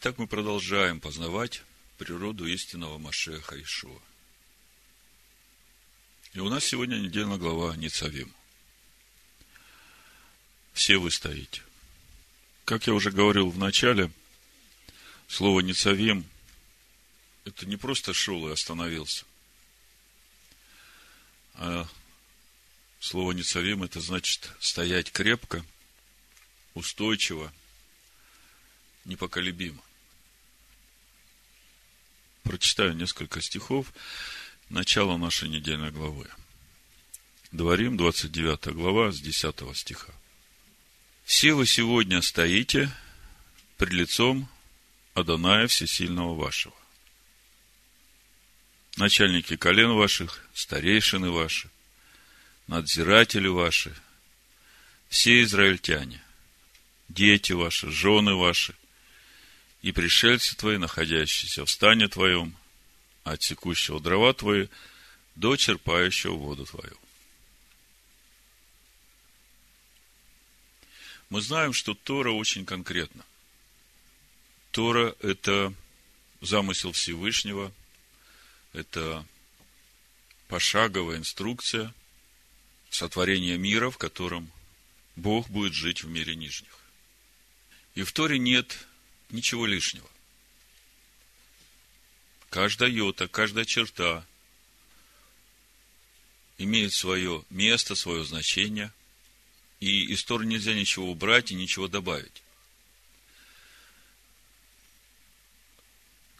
Итак, мы продолжаем познавать природу истинного Машеха Ишуа. И у нас сегодня недельная глава Ницавим. Все вы стоите. Как я уже говорил в начале, слово Ницавим – это не просто шел и остановился, а слово Ницавим – это значит стоять крепко, устойчиво, непоколебимо. Прочитаю несколько стихов начала нашей недельной главы. Дворим, 29 глава, с 10 стиха. «Все вы сегодня стоите пред лицом Адоная Всесильного вашего. Начальники колен ваших, старейшины ваши, надзиратели ваши, все израильтяне, дети ваши, жены ваши – и пришельцы твои, находящиеся в стане твоем, от секущего дрова твои до черпающего воду твою. Мы знаем, что Тора очень конкретна. Тора – это замысел Всевышнего, это пошаговая инструкция сотворения мира, в котором Бог будет жить в мире нижних. И в Торе нет ничего лишнего. Каждая йота, каждая черта имеет свое место, свое значение, и из Торы нельзя ничего убрать и ничего добавить.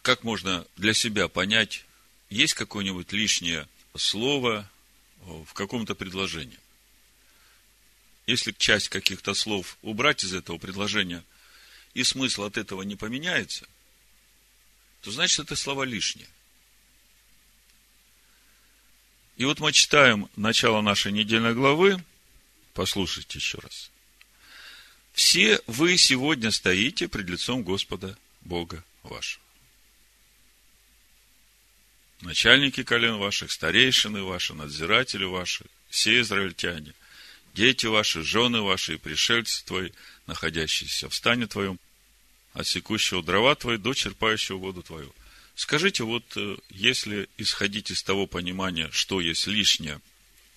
Как можно для себя понять, есть какое-нибудь лишнее слово в каком-то предложении? Если часть каких-то слов убрать из этого предложения – и смысл от этого не поменяется, то значит это слова лишние. И вот мы читаем начало нашей недельной главы. Послушайте еще раз. Все вы сегодня стоите пред лицом Господа Бога вашего. Начальники колен ваших, старейшины ваши, надзиратели ваши, все израильтяне, дети ваши, жены ваши и пришельцы твои, находящиеся в стане твоем, от секущего дрова твои до черпающего воду твою. Скажите, вот э, если исходить из того понимания, что есть лишнее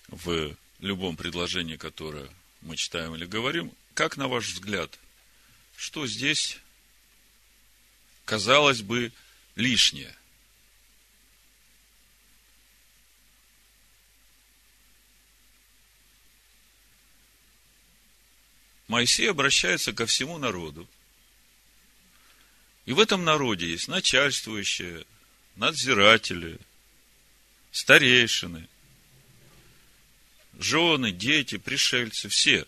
в любом предложении, которое мы читаем или говорим, как на ваш взгляд, что здесь, казалось бы, лишнее? Моисей обращается ко всему народу. И в этом народе есть начальствующие, надзиратели, старейшины, жены, дети, пришельцы, все.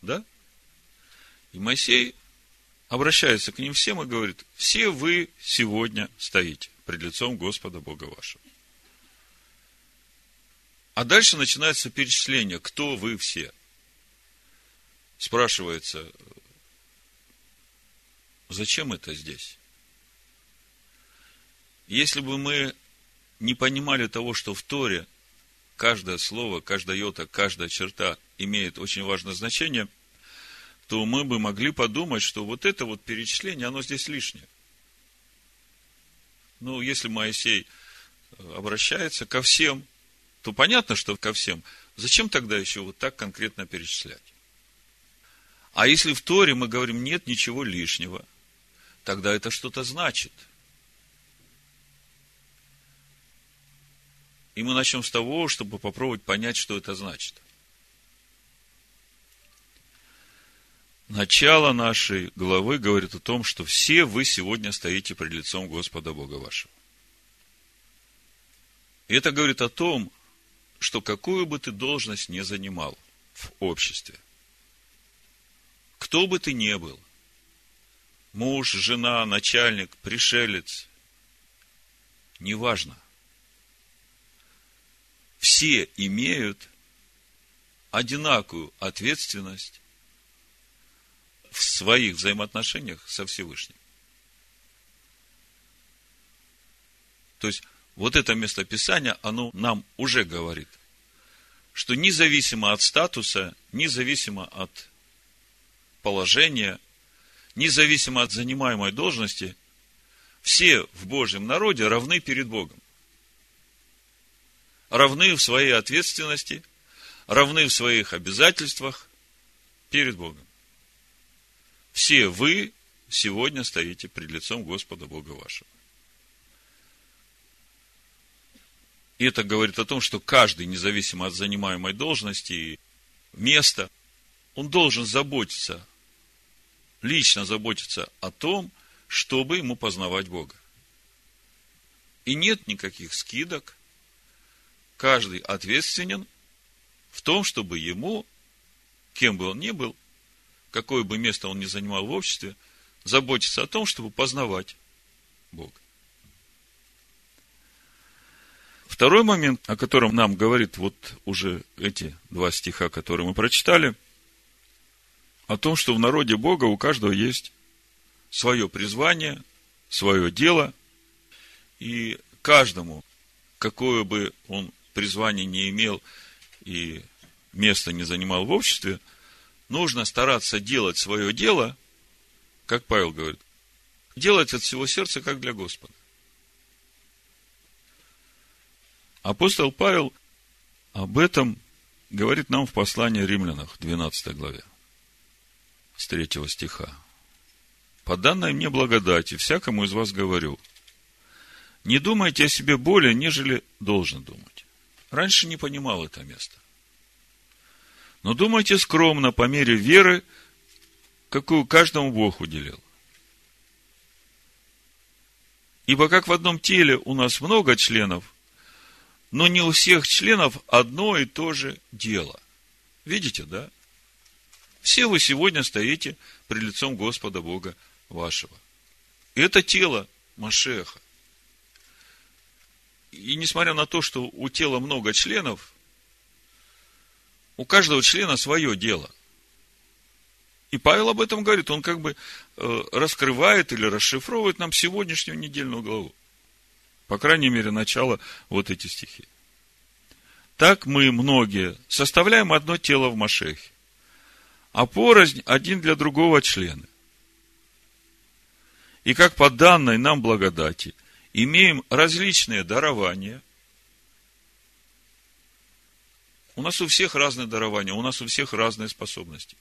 Да? И Моисей обращается к ним всем и говорит, все вы сегодня стоите пред лицом Господа Бога вашего. А дальше начинается перечисление, кто вы все – спрашивается, зачем это здесь? Если бы мы не понимали того, что в Торе каждое слово, каждая йота, каждая черта имеет очень важное значение, то мы бы могли подумать, что вот это вот перечисление, оно здесь лишнее. Ну, если Моисей обращается ко всем, то понятно, что ко всем. Зачем тогда еще вот так конкретно перечислять? А если в Торе мы говорим, нет ничего лишнего, тогда это что-то значит. И мы начнем с того, чтобы попробовать понять, что это значит. Начало нашей главы говорит о том, что все вы сегодня стоите пред лицом Господа Бога вашего. И это говорит о том, что какую бы ты должность не занимал в обществе – кто бы ты ни был, муж, жена, начальник, пришелец, неважно. Все имеют одинаковую ответственность в своих взаимоотношениях со Всевышним. То есть, вот это местописание, оно нам уже говорит, что независимо от статуса, независимо от положения, независимо от занимаемой должности, все в Божьем народе равны перед Богом. Равны в своей ответственности, равны в своих обязательствах перед Богом. Все вы сегодня стоите пред лицом Господа Бога вашего. И это говорит о том, что каждый, независимо от занимаемой должности и места, он должен заботиться, лично заботиться о том, чтобы ему познавать Бога. И нет никаких скидок. Каждый ответственен в том, чтобы ему, кем бы он ни был, какое бы место он ни занимал в обществе, заботиться о том, чтобы познавать Бога. Второй момент, о котором нам говорит вот уже эти два стиха, которые мы прочитали, о том, что в народе Бога у каждого есть свое призвание, свое дело, и каждому, какое бы он призвание не имел и место не занимал в обществе, нужно стараться делать свое дело, как Павел говорит, делать от всего сердца, как для Господа. Апостол Павел об этом говорит нам в послании римлянах, 12 главе, с 3 стиха. «По данной мне благодати всякому из вас говорю, не думайте о себе более, нежели должен думать». Раньше не понимал это место. Но думайте скромно, по мере веры, какую каждому Бог уделил. Ибо как в одном теле у нас много членов, но не у всех членов одно и то же дело. Видите, да? Все вы сегодня стоите при лицом Господа Бога вашего. Это тело Машеха. И несмотря на то, что у тела много членов, у каждого члена свое дело. И Павел об этом говорит, он как бы э, раскрывает или расшифровывает нам сегодняшнюю недельную главу. По крайней мере, начало вот эти стихи. Так мы, многие, составляем одно тело в Машехе, а порознь один для другого члены. И как по данной нам благодати имеем различные дарования. У нас у всех разные дарования, у нас у всех разные способности.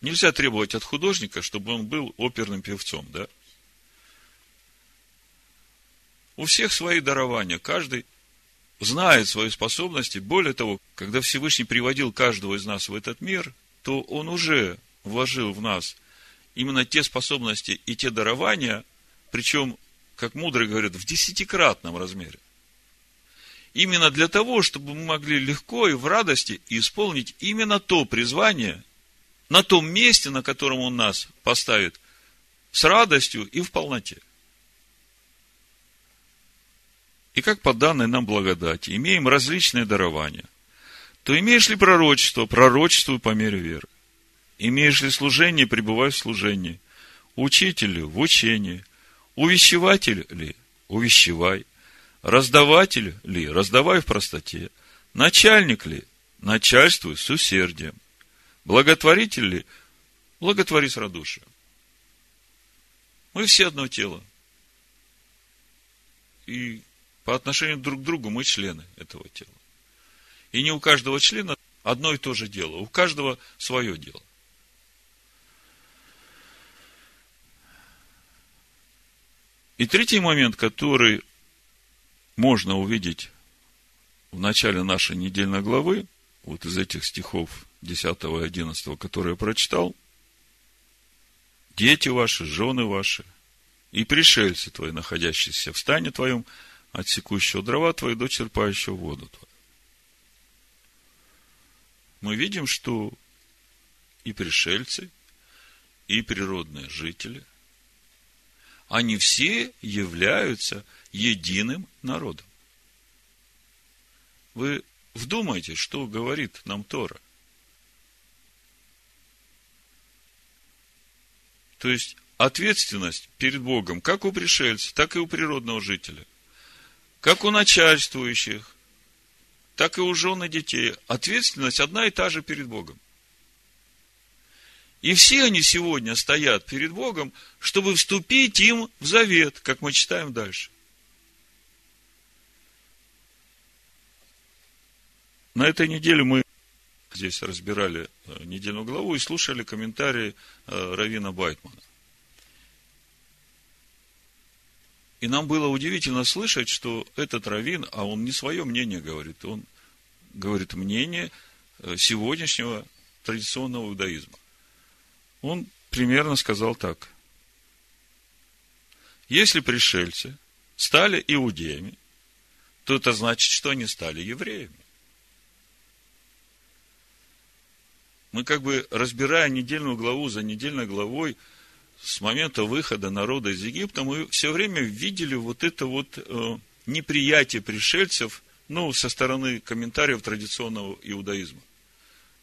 Нельзя требовать от художника, чтобы он был оперным певцом, да? У всех свои дарования, каждый знает свои способности. Более того, когда Всевышний приводил каждого из нас в этот мир, то Он уже вложил в нас именно те способности и те дарования, причем, как мудрые говорят, в десятикратном размере. Именно для того, чтобы мы могли легко и в радости исполнить именно то призвание на том месте, на котором Он нас поставит, с радостью и в полноте. И как по данной нам благодати имеем различные дарования, то имеешь ли пророчество, пророчествуй по мере веры. Имеешь ли служение, пребывай в служении. Учитель ли, в учении. Увещеватель ли, увещевай. Раздаватель ли, раздавай в простоте. Начальник ли, начальствуй с усердием. Благотворитель ли, благотвори с радушием. Мы все одно тело. И по отношению друг к другу мы члены этого тела. И не у каждого члена одно и то же дело. У каждого свое дело. И третий момент, который можно увидеть в начале нашей недельной главы, вот из этих стихов 10 и 11, которые я прочитал, дети ваши, жены ваши и пришельцы твои, находящиеся в стане твоем, отсекущего дрова твои до черпающего воду твою. Мы видим, что и пришельцы, и природные жители, они все являются единым народом. Вы вдумайтесь, что говорит нам Тора. То есть, ответственность перед Богом, как у пришельца, так и у природного жителя как у начальствующих, так и у жен и детей. Ответственность одна и та же перед Богом. И все они сегодня стоят перед Богом, чтобы вступить им в завет, как мы читаем дальше. На этой неделе мы здесь разбирали э, недельную главу и слушали комментарии э, Равина Байтмана. И нам было удивительно слышать, что этот Равин, а он не свое мнение говорит, он говорит мнение э, сегодняшнего традиционного иудаизма. Он примерно сказал так. Если пришельцы стали иудеями, то это значит, что они стали евреями. Мы как бы, разбирая недельную главу за недельной главой, с момента выхода народа из Египта, мы все время видели вот это вот э, неприятие пришельцев, ну, со стороны комментариев традиционного иудаизма.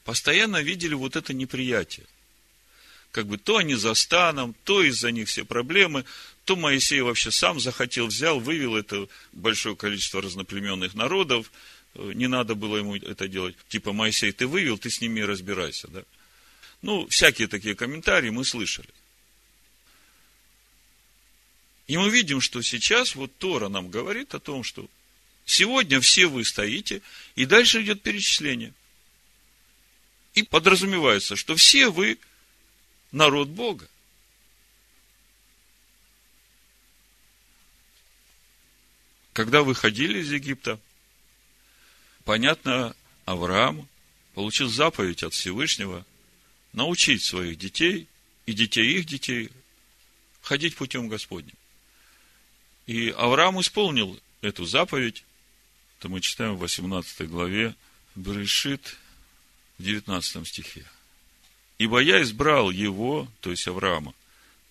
Постоянно видели вот это неприятие. Как бы то они за станом, то из-за них все проблемы, то Моисей вообще сам захотел, взял, вывел это большое количество разноплеменных народов, Э, не надо было ему это делать. Типа, Моисей, ты вывел, ты с ними разбирайся. Да? Ну, всякие такие комментарии мы слышали. И мы видим, что сейчас вот Тора нам говорит о том, что сегодня все вы стоите, и дальше идет перечисление. И подразумевается, что все вы народ Бога. Когда выходили из Египта, понятно, Авраам получил заповедь от Всевышнего научить своих детей и детей их детей ходить путем Господним. И Авраам исполнил эту заповедь. Это мы читаем в 18 главе Берешит в 19 стихе. «Ибо я избрал его, то есть Авраама,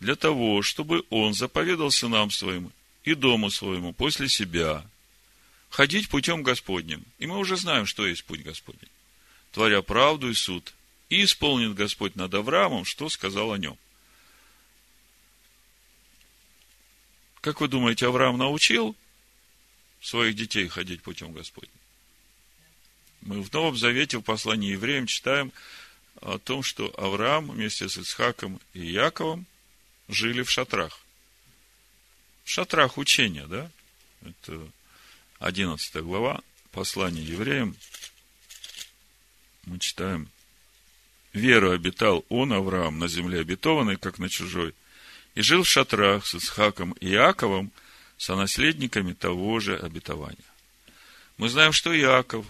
для того, чтобы он заповедал сынам своим и дому своему после себя, ходить путем Господним. И мы уже знаем, что есть путь Господень. Творя правду и суд. И исполнит Господь над Авраамом, что сказал о нем. Как вы думаете, Авраам научил своих детей ходить путем Господним? Мы в Новом Завете, в послании евреям читаем о том, что Авраам вместе с Исхаком и Яковом жили в шатрах. В шатрах учения, да? Это 11 глава, послание евреям, мы читаем, «Веру обитал он, Авраам, на земле обетованной, как на чужой, и жил в шатрах с Исхаком и Иаковом, сонаследниками того же обетования». Мы знаем, что Иаков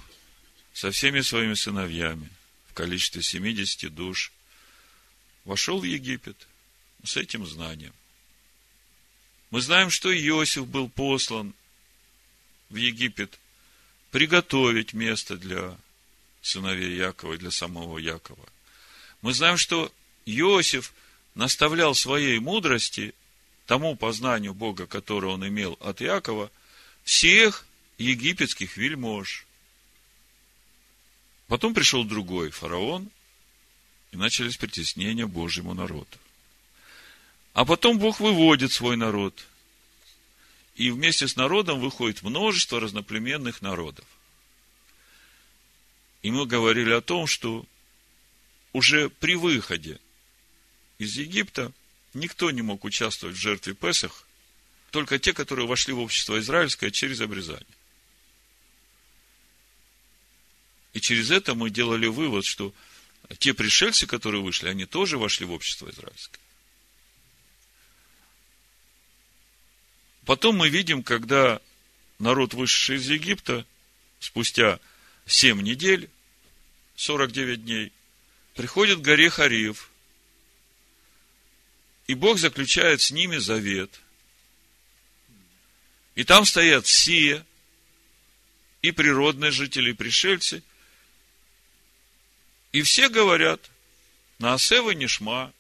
со всеми своими сыновьями в количестве 70 душ вошел в Египет с этим знанием. Мы знаем, что Иосиф был послан в Египет, приготовить место для сыновей Якова и для самого Якова. Мы знаем, что Иосиф наставлял своей мудрости, тому познанию Бога, которое он имел от Якова, всех египетских вельмож. Потом пришел другой фараон, и начались притеснения Божьему народу. А потом Бог выводит свой народ и вместе с народом выходит множество разноплеменных народов. И мы говорили о том, что уже при выходе из Египта никто не мог участвовать в жертве Песах, только те, которые вошли в общество израильское через обрезание. И через это мы делали вывод, что те пришельцы, которые вышли, они тоже вошли в общество израильское. Потом мы видим, когда народ, вышедший из Египта, спустя 7 недель, 49 дней, приходит к горе Хариев, и Бог заключает с ними завет. И там стоят все, и природные жители, и пришельцы, и все говорят, на Асева Нишма,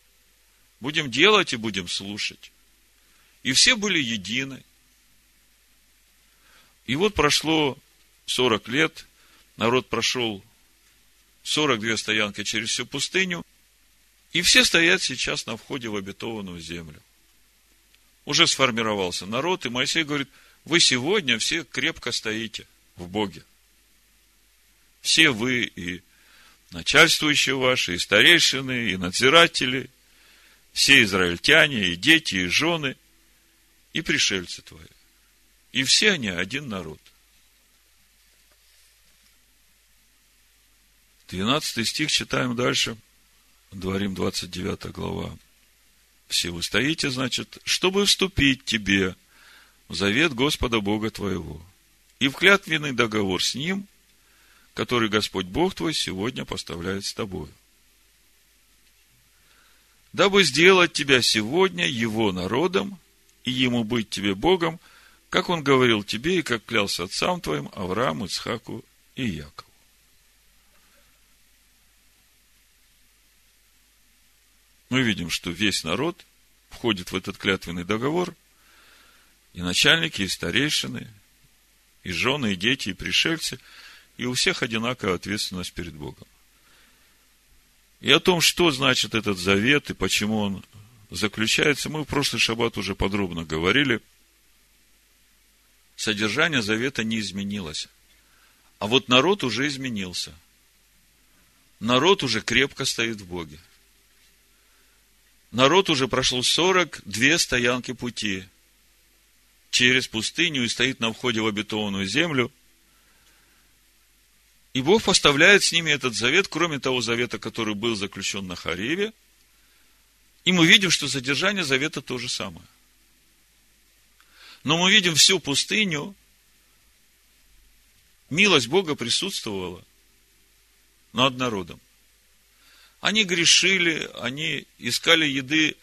будем делать и будем слушать. И все были едины. И вот прошло 40 лет, народ прошел 42 стоянки через всю пустыню, и все стоят сейчас на входе в обетованную землю. Уже сформировался народ, и Моисей говорит, вы сегодня все крепко стоите в Боге. Все вы и начальствующие ваши, и старейшины, и надзиратели, все израильтяне, и дети, и жены, и пришельцы твои. И все они один народ. 12 стих читаем дальше. Дворим 29 глава. Все вы стоите, значит, чтобы вступить тебе в завет Господа Бога твоего и в клятвенный договор с Ним, который Господь Бог твой сегодня поставляет с тобою. Дабы сделать тебя сегодня Его народом и Ему быть тебе Богом, как Он говорил тебе и как клялся отцам твоим Аврааму, Ицхаку и Якову. Мы видим, что весь народ входит в этот клятвенный договор, и начальники, и старейшины, и жены, и дети, и пришельцы, и у всех одинаковая ответственность перед Богом. И о том, что значит этот завет и почему он заключается, мы в прошлый шаббат уже подробно говорили. Содержание завета не изменилось. А вот народ уже изменился. Народ уже крепко стоит в Боге народ уже прошел 42 стоянки пути через пустыню и стоит на входе в обетованную землю. И Бог поставляет с ними этот завет, кроме того завета, который был заключен на Хариве. И мы видим, что содержание завета то же самое. Но мы видим всю пустыню, милость Бога присутствовала над народом. Они грешили, они искали еды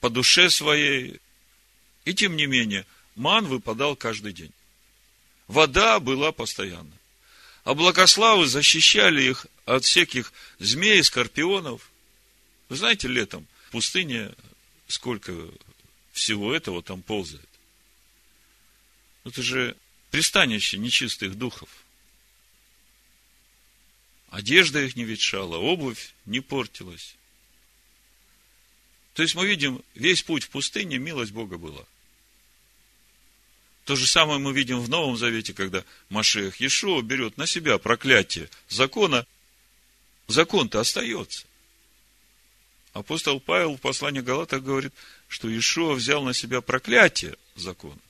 по душе своей. И тем не менее, ман выпадал каждый день. Вода была постоянно. А благославы защищали их от всяких змей, скорпионов. Вы знаете, летом в пустыне сколько всего этого там ползает. Это же пристанище нечистых духов. Одежда их не ветшала, обувь не портилась. То есть мы видим, весь путь в пустыне милость Бога была. То же самое мы видим в Новом Завете, когда Машех Иешуа берет на себя проклятие закона, закон-то остается. Апостол Павел в послании Галатах говорит, что Иешуа взял на себя проклятие закона.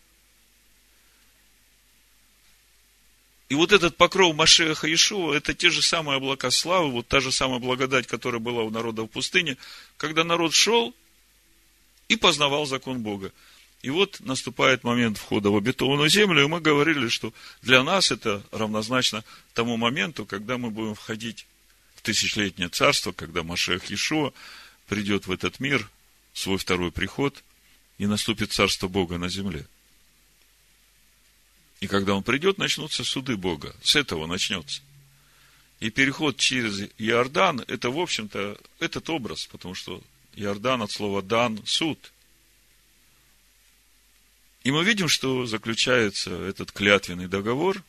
И вот этот покров Машеха Ишуа, это те же самые облака славы, вот та же самая благодать, которая была у народа в пустыне, когда народ шел и познавал закон Бога. И вот наступает момент входа в обетованную землю, и мы говорили, что для нас это равнозначно тому моменту, когда мы будем входить в тысячелетнее царство, когда Машех Ишуа придет в этот мир, свой второй приход, и наступит царство Бога на земле. И когда он придет, начнутся суды Бога. С этого начнется. И переход через Иордан, это, в общем-то, этот образ, потому что Иордан от слова дан – суд. И мы видим, что заключается этот клятвенный договор,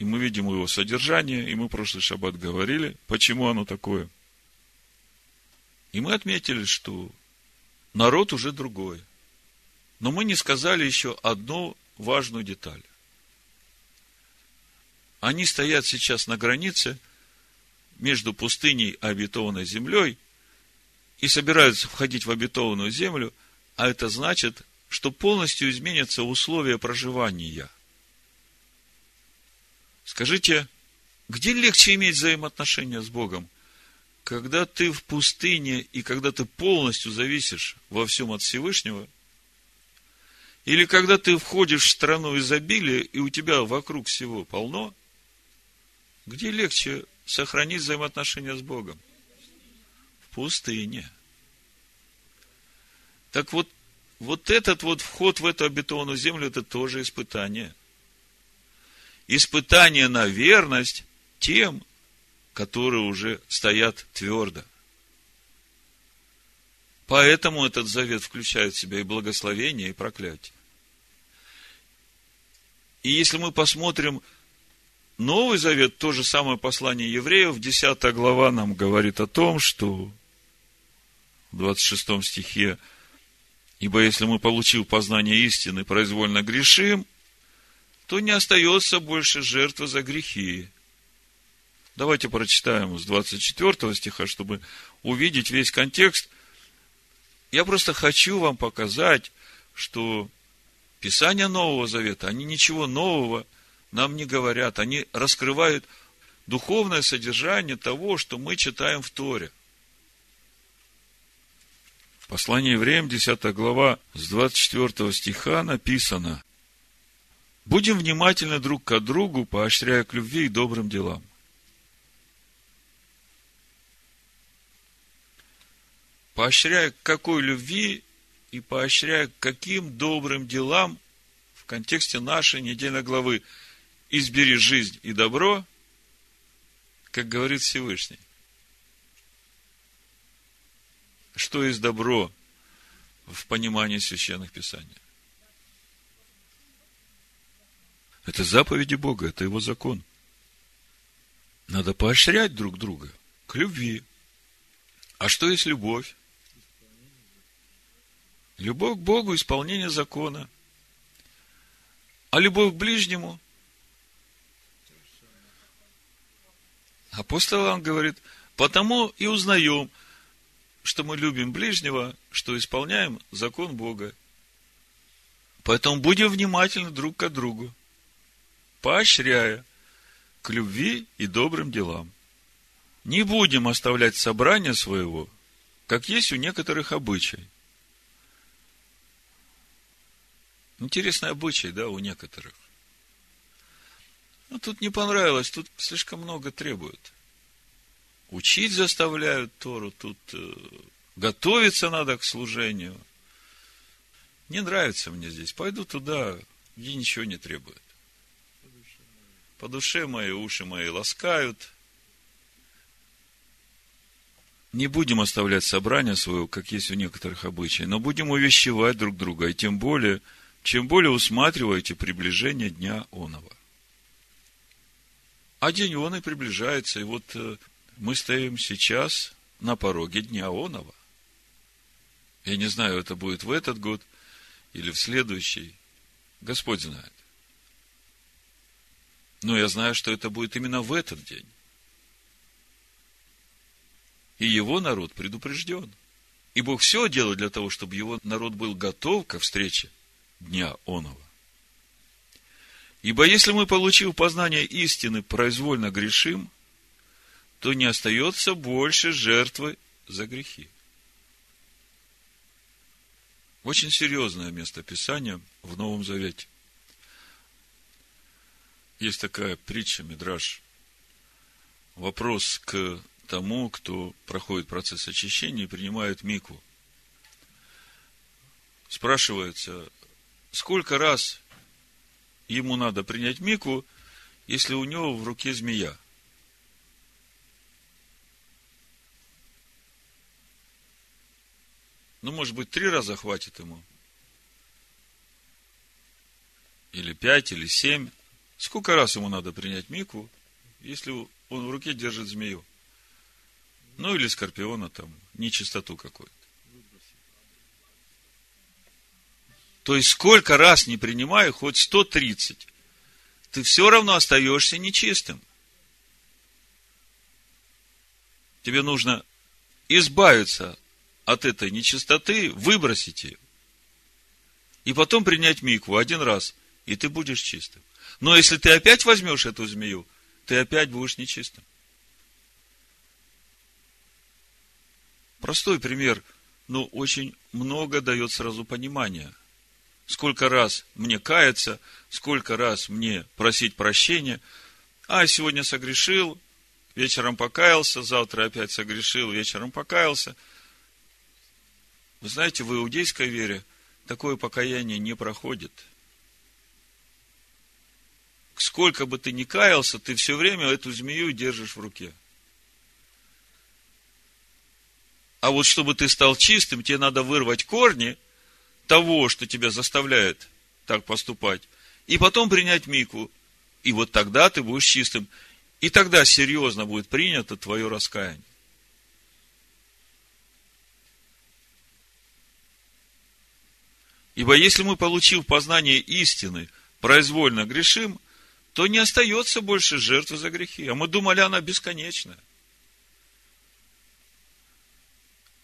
и мы видим его содержание, и мы прошлый шаббат говорили, почему оно такое. И мы отметили, что народ уже другой. Но мы не сказали еще одну важную деталь. Они стоят сейчас на границе между пустыней и обетованной землей и собираются входить в обетованную землю, а это значит, что полностью изменятся условия проживания. Скажите, где легче иметь взаимоотношения с Богом? Когда ты в пустыне и когда ты полностью зависишь во всем от Всевышнего – или когда ты входишь в страну изобилия, и у тебя вокруг всего полно, где легче сохранить взаимоотношения с Богом? В пустыне. Так вот, вот этот вот вход в эту обетованную землю, это тоже испытание. Испытание на верность тем, которые уже стоят твердо. Поэтому этот завет включает в себя и благословение, и проклятие. И если мы посмотрим Новый Завет, то же самое послание евреев, 10 глава нам говорит о том, что в 26 стихе, ибо если мы, получив познание истины, произвольно грешим, то не остается больше жертвы за грехи, Давайте прочитаем с 24 стиха, чтобы увидеть весь контекст. Я просто хочу вам показать, что Писания Нового Завета, они ничего нового нам не говорят. Они раскрывают духовное содержание того, что мы читаем в Торе. Послание евреям, 10 глава, с 24 стиха написано. Будем внимательны друг к другу, поощряя к любви и добрым делам. Поощряя к какой любви и поощряя каким добрым делам в контексте нашей недельной главы «Избери жизнь и добро», как говорит Всевышний. Что есть добро в понимании священных писаний? Это заповеди Бога, это его закон. Надо поощрять друг друга к любви. А что есть любовь? Любовь к Богу – исполнение закона. А любовь к ближнему? Апостол Иоанн говорит, потому и узнаем – что мы любим ближнего, что исполняем закон Бога. Поэтому будем внимательны друг к другу, поощряя к любви и добрым делам. Не будем оставлять собрание своего, как есть у некоторых обычай. Интересный обычай, да, у некоторых. Но тут не понравилось, тут слишком много требуют учить заставляют Тору, тут э, готовиться надо к служению. Не нравится мне здесь. Пойду туда, где ничего не требует. По душе мои, уши мои ласкают. Не будем оставлять собрание своего, как есть у некоторых обычаев, но будем увещевать друг друга, и тем более, чем более усматриваете приближение дня оного. А день он и приближается, и вот э, мы стоим сейчас на пороге Дня Онова. Я не знаю, это будет в этот год или в следующий. Господь знает. Но я знаю, что это будет именно в этот день. И его народ предупрежден. И Бог все делает для того, чтобы его народ был готов ко встрече Дня Онова. Ибо если мы, получив познание истины, произвольно грешим, то не остается больше жертвы за грехи. Очень серьезное место Писания в Новом Завете. Есть такая притча, Мидраж. Вопрос к тому, кто проходит процесс очищения и принимает мику. Спрашивается, сколько раз ему надо принять мику, если у него в руке змея – Ну, может быть, три раза хватит ему. Или пять, или семь. Сколько раз ему надо принять мику, если он в руке держит змею? Ну, или скорпиона там, нечистоту какую-то. То есть, сколько раз не принимаю, хоть 130, ты все равно остаешься нечистым. Тебе нужно избавиться от этой нечистоты, выбросить ее. И потом принять микву один раз, и ты будешь чистым. Но если ты опять возьмешь эту змею, ты опять будешь нечистым. Простой пример, но очень много дает сразу понимания. Сколько раз мне каяться, сколько раз мне просить прощения. А, сегодня согрешил, вечером покаялся, завтра опять согрешил, вечером покаялся – вы знаете, в иудейской вере такое покаяние не проходит. Сколько бы ты ни каялся, ты все время эту змею держишь в руке. А вот чтобы ты стал чистым, тебе надо вырвать корни того, что тебя заставляет так поступать, и потом принять мику. И вот тогда ты будешь чистым. И тогда серьезно будет принято твое раскаяние. Ибо если мы, получив познание истины, произвольно грешим, то не остается больше жертвы за грехи. А мы думали, она бесконечная.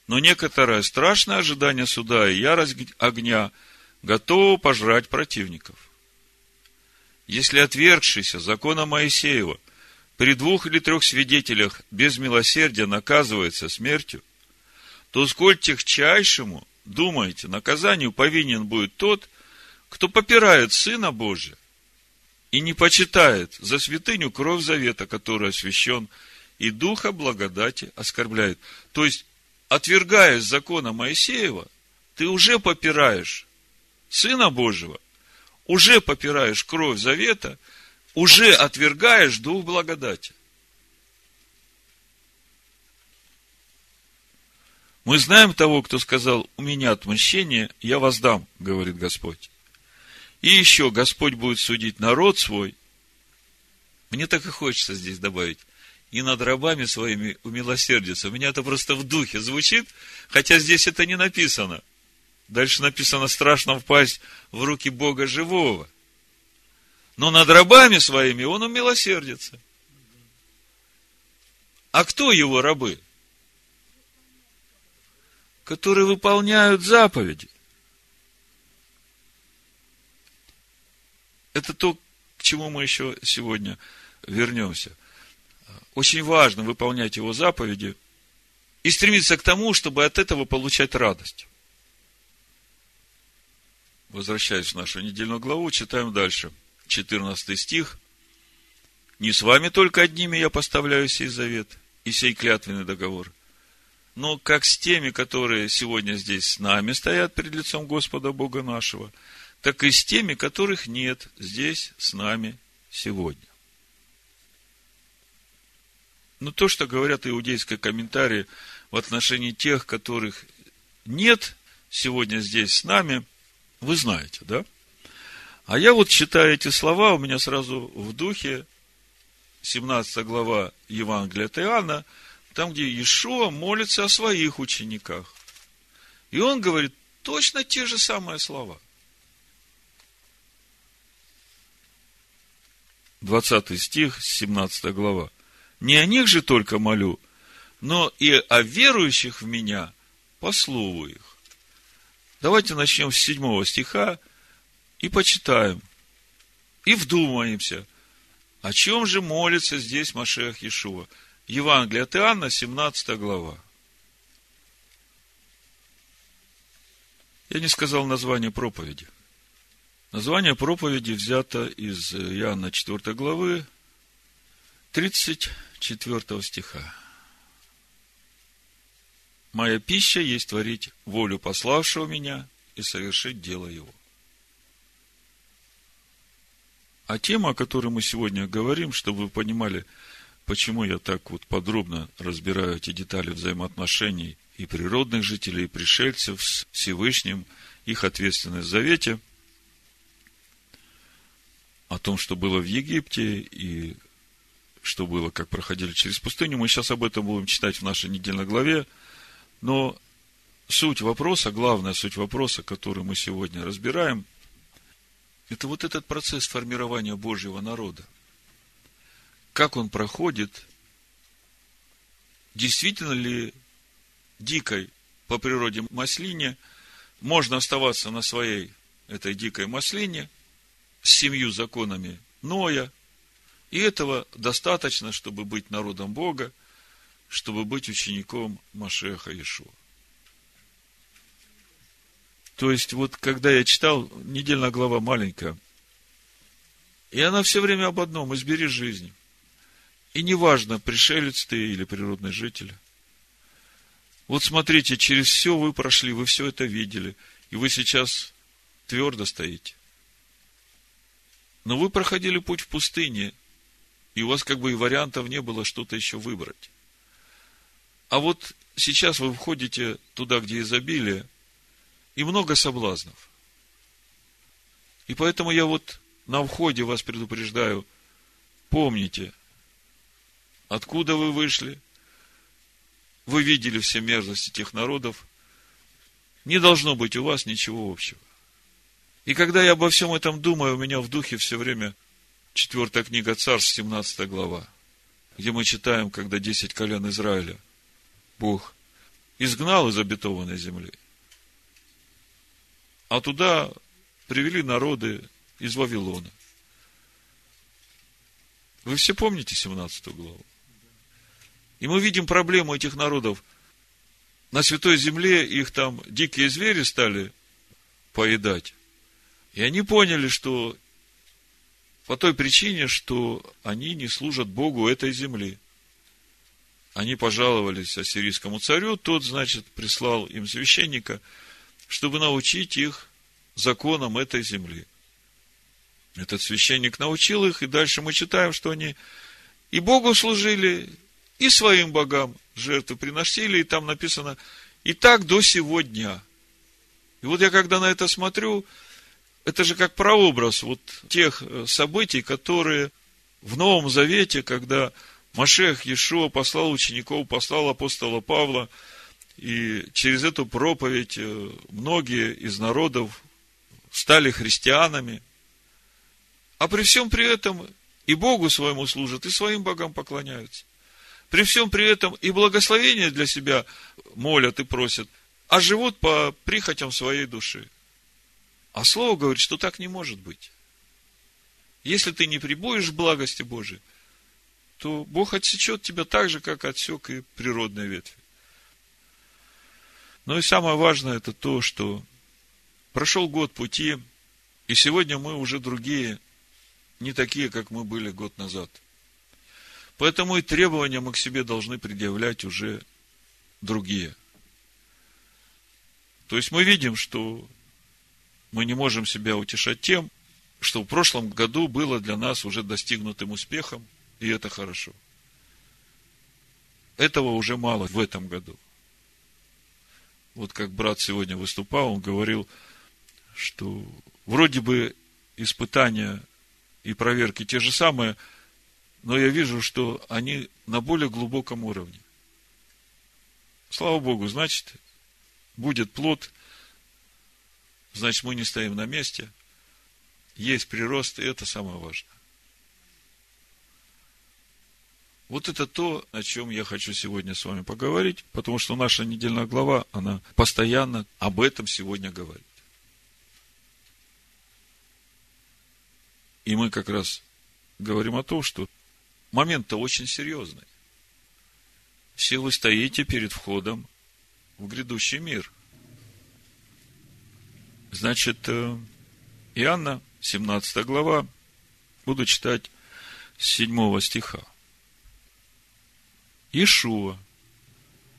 Но некоторое страшное ожидание суда и ярость огня готово пожрать противников. Если отвергшийся закона Моисеева при двух или трех свидетелях без милосердия наказывается смертью, то сколь техчайшему, думаете, наказанию повинен будет тот, кто попирает Сына Божия и не почитает за святыню кровь завета, который освящен, и духа благодати оскорбляет. То есть, отвергая закона Моисеева, ты уже попираешь Сына Божьего, уже попираешь кровь завета, уже отвергаешь дух благодати. Мы знаем того, кто сказал, у меня отмщение, я воздам, говорит Господь. И еще Господь будет судить народ свой. Мне так и хочется здесь добавить. И над рабами своими умилосердиться. У меня это просто в духе звучит, хотя здесь это не написано – Дальше написано, страшно впасть в руки Бога живого. Но над рабами своими он умилосердится. А кто его рабы? Которые выполняют заповеди. Это то, к чему мы еще сегодня вернемся. Очень важно выполнять его заповеди и стремиться к тому, чтобы от этого получать радость. Возвращаясь в нашу недельную главу, читаем дальше. 14 стих. «Не с вами только одними я поставляю сей завет и сей клятвенный договор, но как с теми, которые сегодня здесь с нами стоят пред лицом Господа Бога нашего, так и с теми, которых нет здесь с нами сегодня». Но то, что говорят иудейские комментарии в отношении тех, которых нет сегодня здесь с нами – вы знаете, да? А я вот читаю эти слова, у меня сразу в духе 17 глава Евангелия от Иоанна, там, где Иешуа молится о своих учениках. И он говорит точно те же самые слова. 20 стих, 17 глава. Не о них же только молю, но и о верующих в меня по слову их. Давайте начнем с седьмого стиха и почитаем. И вдумаемся, о чем же молится здесь Машех Иешуа. Евангелие от Иоанна, 17 глава. Я не сказал название проповеди. Название проповеди взято из Иоанна 4 главы, 34 стиха. Моя пища есть творить волю пославшего меня и совершить дело его. А тема, о которой мы сегодня говорим, чтобы вы понимали, почему я так вот подробно разбираю эти детали взаимоотношений и природных жителей, и пришельцев с Всевышним, их ответственность в Завете, о том, что было в Египте и что было, как проходили через пустыню. Мы сейчас об этом будем читать в нашей недельной главе – но суть вопроса, главная суть вопроса, который мы сегодня разбираем, это вот этот процесс формирования Божьего народа. Как он проходит, действительно ли дикой по природе маслине можно оставаться на своей этой дикой маслине с семью законами Ноя, и этого достаточно, чтобы быть народом Бога – чтобы быть учеником Машеха Ишуа. То есть, вот когда я читал, недельная глава маленькая, и она все время об одном, избери жизнь. И неважно, пришелец ты или природный житель. Вот смотрите, через все вы прошли, вы все это видели, и вы сейчас твердо стоите. Но вы проходили путь в пустыне, и у вас как бы и вариантов не было что-то еще выбрать. А вот сейчас вы входите туда, где изобилие, и много соблазнов. И поэтому я вот на входе вас предупреждаю, помните, откуда вы вышли, вы видели все мерзости тех народов, не должно быть у вас ничего общего. И когда я обо всем этом думаю, у меня в духе все время Четвертая книга Царств, 17 глава, где мы читаем, когда десять колен Израиля Бог изгнал из обетованной земли. А туда привели народы из Вавилона. Вы все помните 17 главу? И мы видим проблему этих народов. На Святой Земле их там дикие звери стали поедать. И они поняли, что по той причине, что они не служат Богу этой земли. Они пожаловались ассирийскому царю, тот, значит, прислал им священника, чтобы научить их законам этой земли. Этот священник научил их, и дальше мы читаем, что они и Богу служили, и своим богам жертвы приносили, и там написано, и так до сегодня. И вот я когда на это смотрю, это же как прообраз вот тех э, событий, которые в Новом Завете, когда Машех Иешуа послал учеников, послал апостола Павла, и через эту проповедь э, многие из народов стали христианами, а при всем при этом и Богу своему служат, и своим богам поклоняются. При всем при этом и благословения для себя молят и просят, а живут по прихотям своей души. А Слово говорит, что так не может быть. Если ты не прибудешь благости Божией, то Бог отсечет тебя так же, как отсек и природные ветви. Но и самое важное это то, что прошел год пути, и сегодня мы уже другие, не такие, как мы были год назад. Поэтому и требования мы к себе должны предъявлять уже другие. То есть мы видим, что мы не можем себя утешать тем, что в прошлом году было для нас уже достигнутым успехом, и это хорошо. Этого уже мало в этом году. Вот как брат сегодня выступал, он говорил, что вроде бы испытания и проверки те же самые, но я вижу, что они на более глубоком уровне. Слава Богу, значит, будет плод, значит, мы не стоим на месте, есть прирост, и это самое важное. Вот это то, о чем я хочу сегодня с вами поговорить, потому что наша недельная глава, она постоянно об этом сегодня говорит. И мы как раз говорим о том, что момент-то очень серьезный. Все вы стоите перед входом в грядущий мир. Значит, э, Иоанна, 17 глава, буду читать с 7 стиха. Ишуа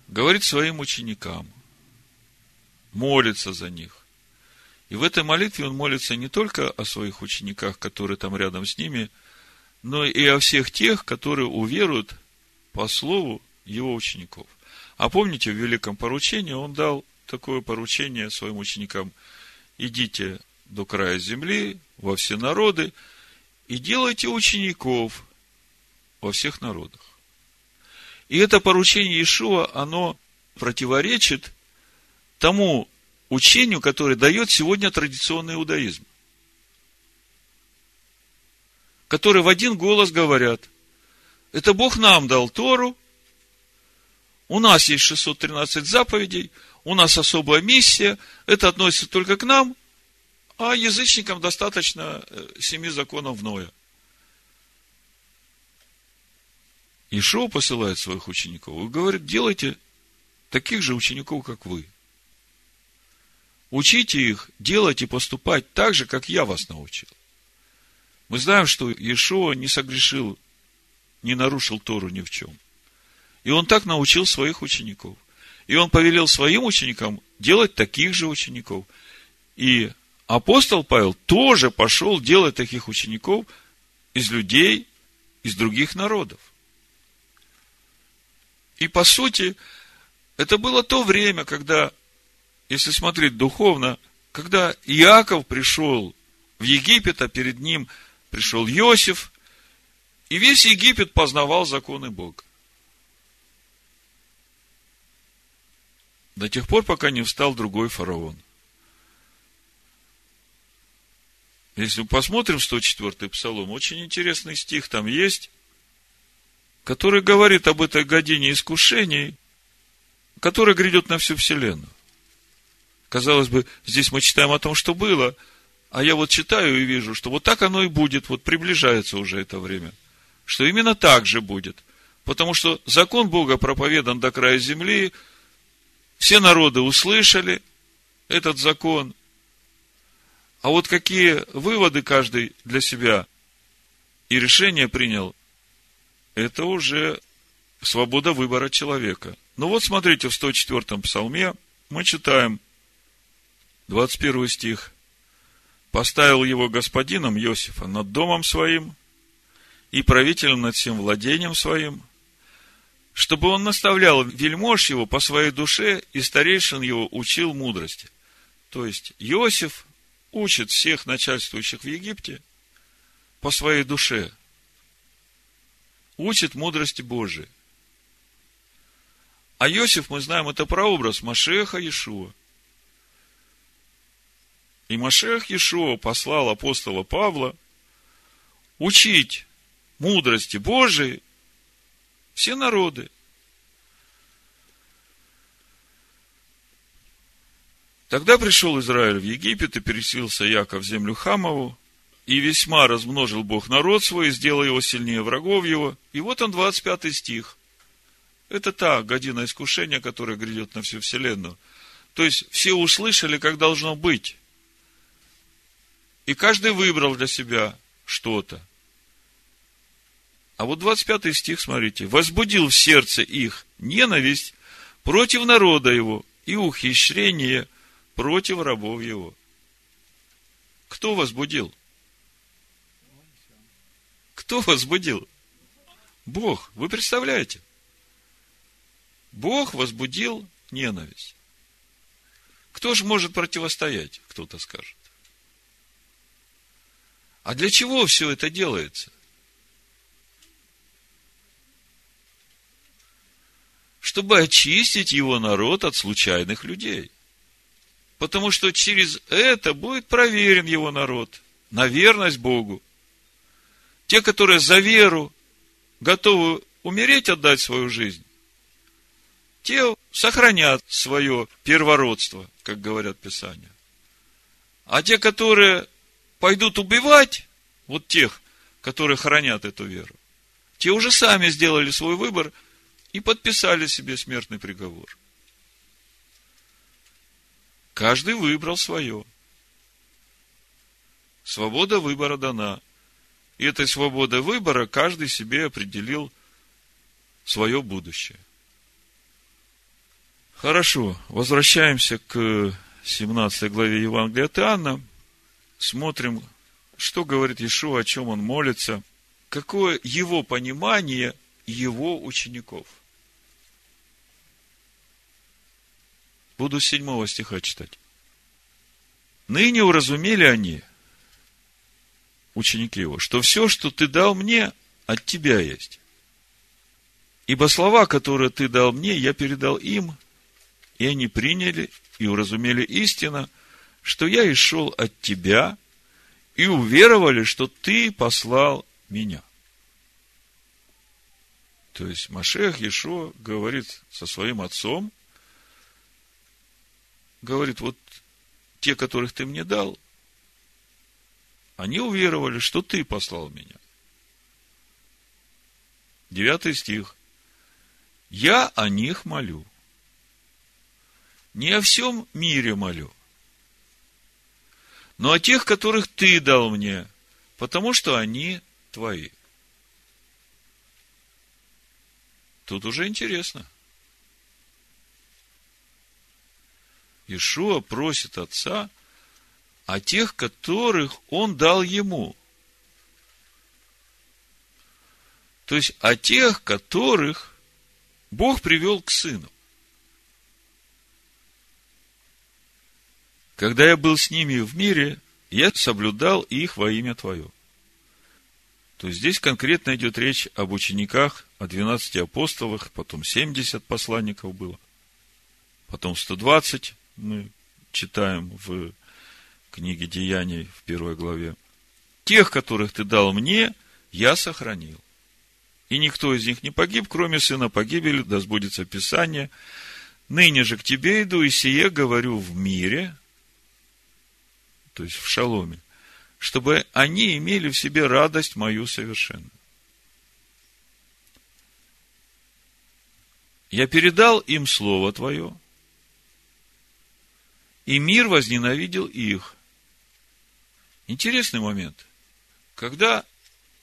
говорит своим ученикам, молится за них. И в этой молитве он молится не только о своих учениках, которые там рядом с ними, но и о всех тех, которые уверуют по слову его учеников. А помните, в великом поручении он дал такое поручение своим ученикам. Идите до края земли, во все народы, и делайте учеников во всех народах. И это поручение Иешуа, оно противоречит тому учению, которое дает сегодня традиционный иудаизм. Которые в один голос говорят, это Бог нам дал Тору, у нас есть 613 заповедей, у нас особая миссия, это относится только к нам, а язычникам достаточно э, семи законов Ноя. Ишо посылает своих учеников и говорит, делайте таких же учеников, как вы. Учите их делать и поступать так же, как я вас научил. Мы знаем, что Иешуа не согрешил, не нарушил Тору ни в чем. И он так научил своих учеников. И он повелел своим ученикам делать таких же учеников. И апостол Павел тоже пошел делать таких учеников из людей, из других народов. И по сути, это было то время, когда, если смотреть духовно, когда Иаков пришел в Египет, а перед ним пришел Иосиф, и весь Египет познавал законы Бога. До тех пор, пока не встал другой фараон. Если мы посмотрим 104-й псалом, очень интересный стих там есть, который говорит об этой године искушений, которая грядет на всю вселенную. Казалось бы, здесь мы читаем о том, что было, а я вот читаю и вижу, что вот так оно и будет, вот приближается уже это время, что именно так же будет. Потому что закон Бога проповедан до края земли, все народы услышали этот закон. А вот какие выводы каждый для себя и решение принял, это уже свобода выбора человека. Ну вот смотрите, в 104-м псалме мы читаем 21 стих. «Поставил его господином Иосифа над домом своим и правителем над всем владением своим, чтобы он наставлял вельмож его по своей душе и старейшин его учил мудрости». То есть, Иосиф учит всех начальствующих в Египте по своей душе, учит мудрости Божией. А Иосиф, мы знаем, это прообраз Машеха Иешуа. И Машех Иешуа послал апостола Павла учить мудрости Божией все народы. Тогда пришел Израиль в Египет и переселился Яков в землю Хамову, и весьма размножил Бог народ свой, и сделал его сильнее врагов его. И вот он, 25 стих. Это та година искушения, которая грядет на всю вселенную. То есть, все услышали, как должно быть. И каждый выбрал для себя что-то. А вот 25 стих, смотрите. «Возбудил в сердце их ненависть против народа его и ухищрение против рабов его». Кто возбудил? Кто возбудил? Бог. Вы представляете? Бог возбудил ненависть. Кто же может противостоять, кто-то скажет. А для чего все это делается? Чтобы очистить его народ от случайных людей. Потому что через это будет проверен его народ на верность Богу. Те, которые за веру готовы умереть, отдать свою жизнь, те сохранят свое первородство, как говорят Писания. А те, которые пойдут убивать, вот тех, которые хранят эту веру, те уже сами сделали свой выбор и подписали себе смертный приговор. Каждый выбрал свое. Свобода выбора дана. И этой свободой выбора каждый себе определил свое будущее. Хорошо, возвращаемся к 17 главе Евангелия от Иоанна. Смотрим, что говорит Иешуа, о чем он молится, какое его понимание его учеников. Буду с 7 стиха читать. Ныне уразумели они, ученики его, что все, что ты дал мне, от тебя есть. Ибо слова, которые ты дал мне, я передал им, и они приняли и уразумели истину, что я и шел от тебя, и уверовали, что ты послал меня. То есть Машех Ешо говорит со своим отцом, говорит, вот те, которых ты мне дал, они уверовали, что ты послал меня. Девятый стих. Я о них молю. Не о всем мире молю, но о тех, которых ты дал мне, потому что они твои. Тут уже интересно. Ишуа просит отца о тех, которых он дал ему. То есть о тех, которых Бог привел к сыну. Когда я был с ними в мире, я соблюдал их во имя Твое. То есть здесь конкретно идет речь об учениках, о 12 апостолах, потом 70 посланников было, потом 120 мы читаем в книге Деяний в первой главе. Тех, которых ты дал мне, я сохранил. И никто из них не погиб, кроме сына погибели, да сбудется Писание. Ныне же к тебе иду, и сие говорю в мире, то есть в шаломе, чтобы они имели в себе радость мою совершенную. Я передал им Слово Твое, и мир возненавидел их. Интересный момент. Когда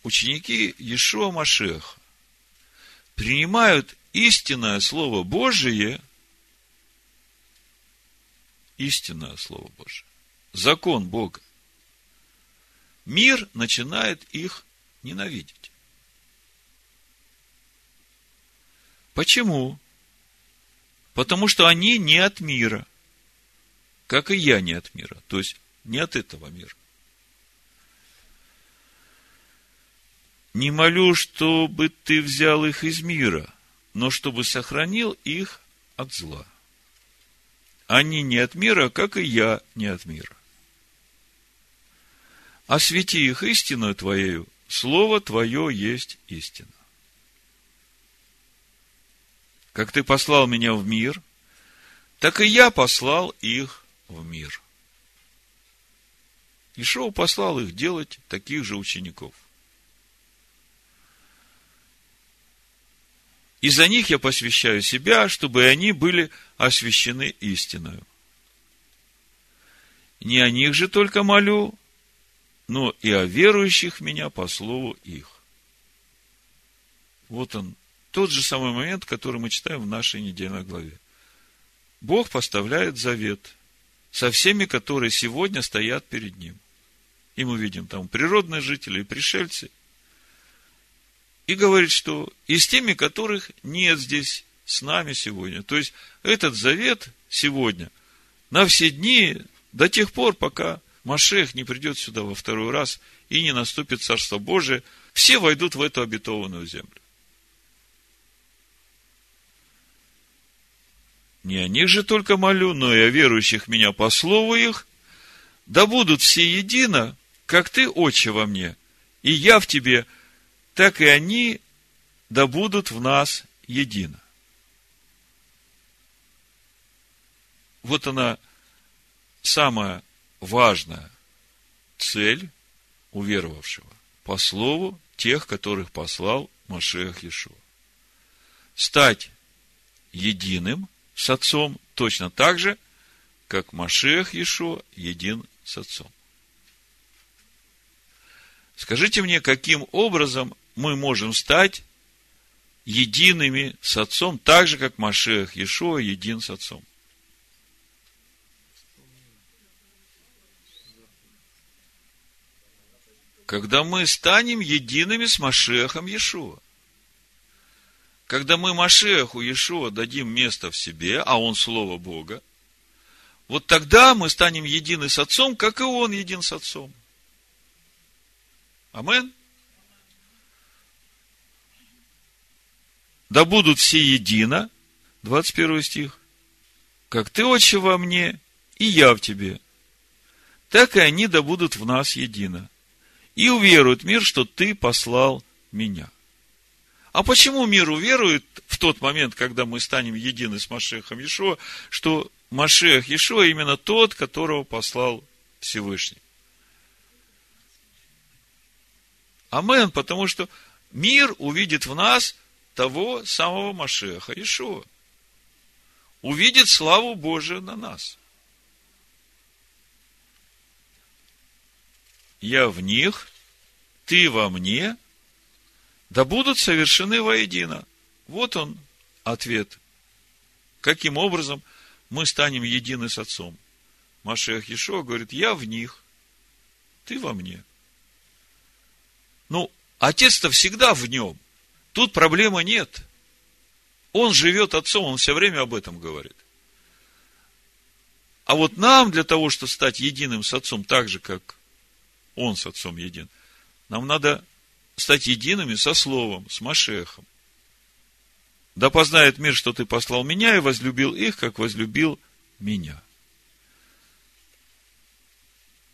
ученики Ешуа Машеха принимают истинное Слово Божие, истинное Слово Божие, закон Бога, мир начинает их ненавидеть. Почему? Потому что они не от мира, как и я не от мира, то есть не от этого мира. Не молю, чтобы ты взял их из мира, но чтобы сохранил их от зла. Они не от мира, как и я не от мира. Освети их истинную Твоею, Слово Твое есть истина. Как Ты послал меня в мир, так и я послал их в мир. Ишоу послал их делать таких же учеников. И за них я посвящаю себя, чтобы они были освящены истиною. Не о них же только молю, но и о верующих меня по слову их. Вот он, тот же самый момент, который мы читаем в нашей недельной главе. Бог поставляет завет со всеми, которые сегодня стоят перед Ним. И мы видим там природные жители и пришельцы – и говорит, что и с теми, которых нет здесь с нами сегодня. То есть, этот завет сегодня на все дни, до тех пор, пока Машех не придет сюда во второй раз и не наступит Царство Божие, все войдут в эту обетованную землю. Не о них же только молю, но и о верующих меня по слову их, да будут все едино, как ты, Отче, во мне, и я в тебе – так и они да будут в нас едино. Вот она самая важная цель уверовавшего по слову тех, которых послал Машех Иешуа. Стать единым с Отцом точно так же, как Машех Иешуа един с Отцом. Скажите мне, каким образом мы можем стать едиными с Отцом, так же, как Машех Иешуа един с Отцом. Когда мы станем едиными с Машехом Иешуа. Когда мы Машеху Иешуа дадим место в себе, а он Слово Бога, вот тогда мы станем едины с Отцом, как и Он един с Отцом. Амен. да будут все едино, 21 стих, как ты, отче, во мне, и я в тебе, так и они да будут в нас едино. И уверует мир, что ты послал меня. А почему мир уверует в тот момент, когда мы станем едины с Машехом Ишуа, что Машех Ишуа именно тот, которого послал Всевышний? Амен, потому что мир увидит в нас того самого Машеха Ишуа. Увидит славу Божию на нас. Я в них, ты во мне, да будут совершены воедино. Вот он ответ. Каким образом мы станем едины с Отцом? Машех Ишуа говорит, я в них, ты во мне. Ну, Отец-то всегда в нем. Тут проблемы нет. Он живет отцом, он все время об этом говорит. А вот нам для того, чтобы стать единым с отцом, так же, как он с отцом един, нам надо стать едиными со словом, с Машехом. Да познает мир, что ты послал меня и возлюбил их, как возлюбил меня.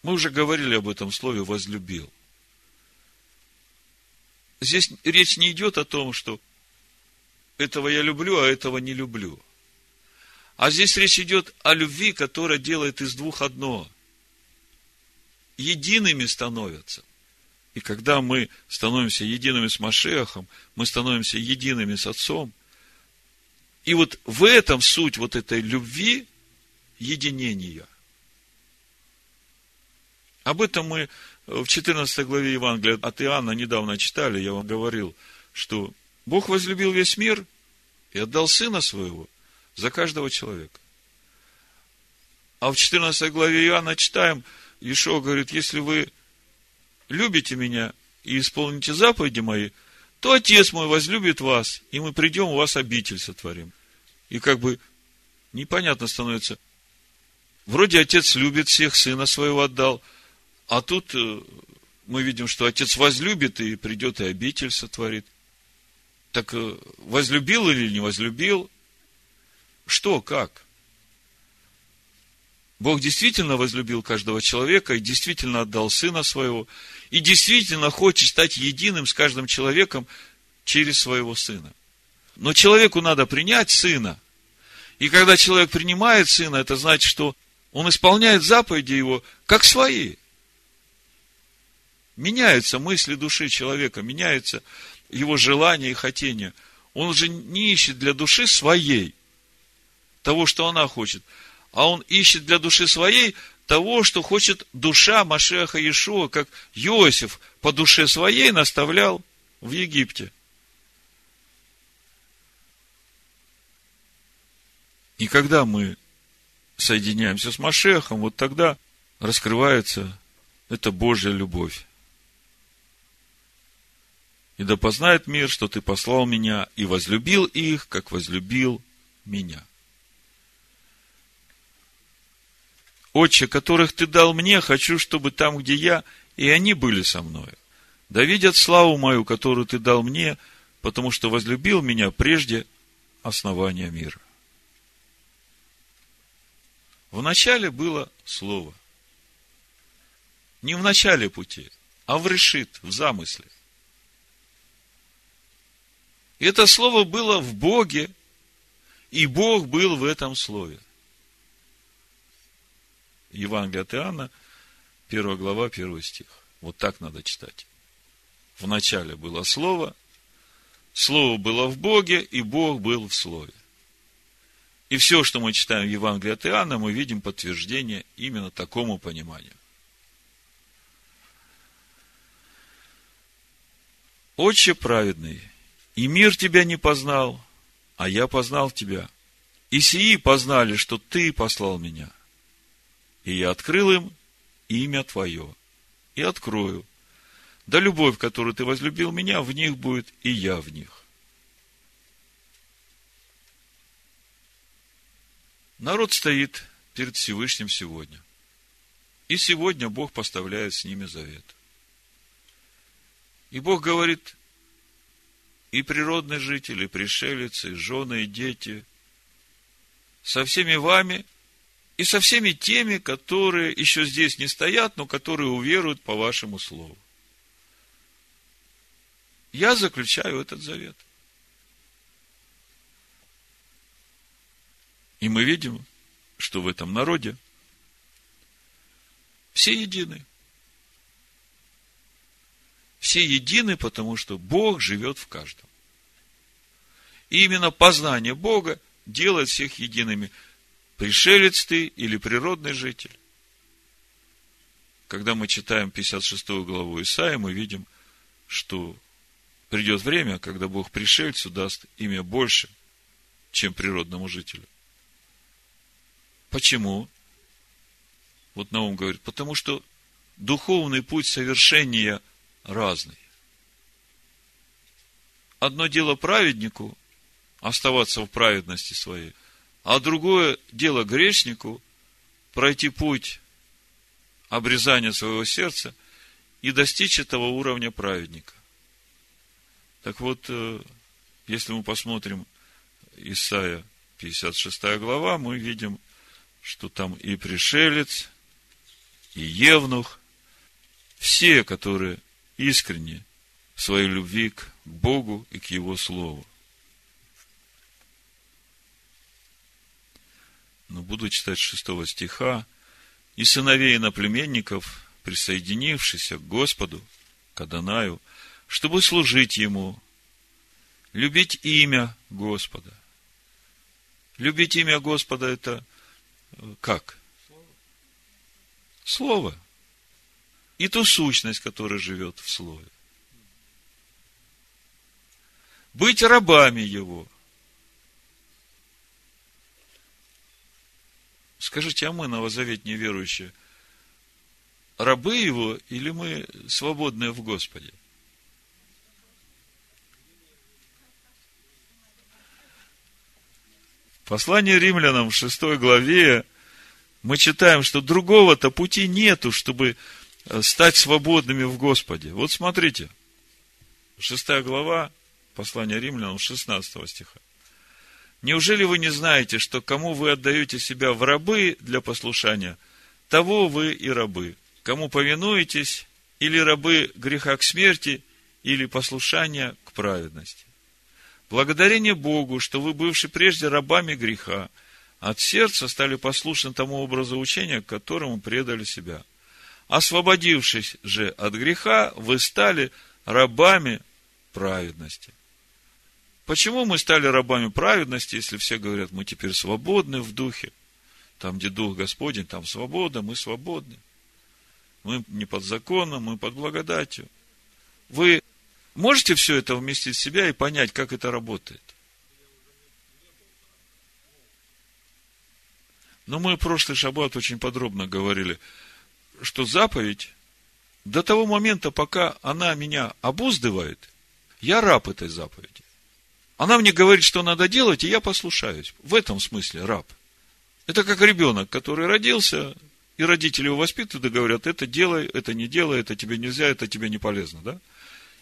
Мы уже говорили об этом слове «возлюбил». здесь речь не идет о том, что этого я люблю, а этого не люблю. А здесь речь идет о любви, которая делает из двух одно. Едиными становятся. И когда мы становимся едиными с Машехом, мы становимся едиными с Отцом. И вот в этом суть вот этой любви единения. Об этом мы в 14 главе Евангелия от Иоанна недавно читали, я вам говорил, что Бог возлюбил весь мир и отдал Сына Своего за каждого человека. А в 14 главе Иоанна читаем, Ишо говорит, если вы любите меня и исполните заповеди мои, то Отец мой возлюбит вас, и мы придем, у вас обитель сотворим. И как бы непонятно становится. Вроде Отец любит всех, Сына Своего отдал, а тут э, мы видим, что Отец возлюбит и придет и обитель сотворит. Так э, возлюбил или не возлюбил? Что, как? Бог действительно возлюбил каждого человека и действительно отдал Сына Своего, и действительно хочет стать единым с каждым человеком через Своего Сына. Но человеку надо принять Сына. И когда человек принимает Сына, это значит, что он исполняет заповеди Его как свои. Меняются мысли души человека, меняются его желания и хотения. Он уже не ищет для души своей того, что она хочет. А он ищет для души своей того, что хочет душа Машеха Иешуа, как Иосиф по душе своей наставлял в Египте. И когда мы соединяемся с Машехом, вот тогда раскрывается эта Божья любовь. И да познает мир, что ты послал меня и возлюбил их, как возлюбил меня. Отче, которых ты дал мне, хочу, чтобы там, где я, и они были со мною. Да видят славу мою, которую ты дал мне, потому что возлюбил меня прежде основания мира. В начале было Слово. Не в начале пути, а в решит, в замысле. И это Слово было в Боге, и Бог был в этом Слове. Евангелие от Иоанна, 1 глава, 1 стих. Вот так надо читать. В начале было Слово, Слово было в Боге, и Бог был в Слове. И все, что мы читаем в Евангелии от Иоанна, мы видим подтверждение именно такому пониманию. Отче праведный, и мир тебя не познал, а я познал тебя. И сии познали, что ты послал меня и я открыл им имя Твое, и открою. Да любовь, которую Ты возлюбил меня, в них будет, и я в них. Народ стоит перед Всевышним сегодня. И сегодня Бог поставляет с ними завет. И Бог говорит, и природные жители, и пришелицы, и жены, и дети, со всеми вами – и со всеми теми, которые еще здесь не стоят, но которые уверуют по вашему слову. Я заключаю этот завет. И мы видим, что в этом народе все едины. Все едины, потому что Бог живет в каждом. И именно познание Бога делает всех едиными – пришелец ты или природный житель. Когда мы читаем 56 главу Исаия, мы видим, что придет время, когда Бог пришельцу даст имя больше, чем природному жителю. Почему? Вот Наум говорит, потому что духовный путь совершения разный. Одно дело праведнику оставаться в праведности своей – а другое дело грешнику пройти путь обрезания своего сердца и достичь этого уровня праведника. Так вот, э, если мы посмотрим Исаия 56 глава, мы видим, что там и пришелец, и евнух, все, которые искренне своей любви к Богу и к Его Слову. Но буду читать шестого стиха. «И сыновей иноплеменников, присоединившихся к Господу, к Адонаю, чтобы служить Ему, любить имя Господа». Любить имя Господа – это э, как? Слово. И ту сущность, которая живет в Слове. Быть рабами Его. Скажите, а мы, новозаветные верующие, рабы Его или мы свободные в Господе? Послание римлянам в шестой главе мы читаем, что другого-то пути нету, чтобы э, стать свободными в Господе. Вот смотрите, шестая глава, послание римлянам, 16 стиха. Неужели вы не знаете, что кому вы отдаете себя в рабы для послушания, того вы и рабы. Кому повинуетесь, или рабы греха к смерти, или послушания к праведности. Благодарение Богу, что вы, бывшие прежде рабами греха, от сердца стали послушны тому образу учения, к которому предали себя. Освободившись же от греха, вы стали рабами праведности. Почему мы стали рабами праведности, если все говорят, мы теперь свободны в духе? Там, где Дух Господень, там свобода, мы свободны. Мы не под законом, мы под благодатью. Вы Можете все это вместить в себя и понять, как это работает? Но мы в прошлый шаббат очень подробно говорили, что заповедь до того момента, пока она меня обуздывает, я раб этой заповеди. Она мне говорит, что надо делать, и я послушаюсь. В этом смысле раб. Это как ребенок, который родился, и родители его воспитывают и говорят, это делай, это не делай, это тебе нельзя, это тебе не полезно, да?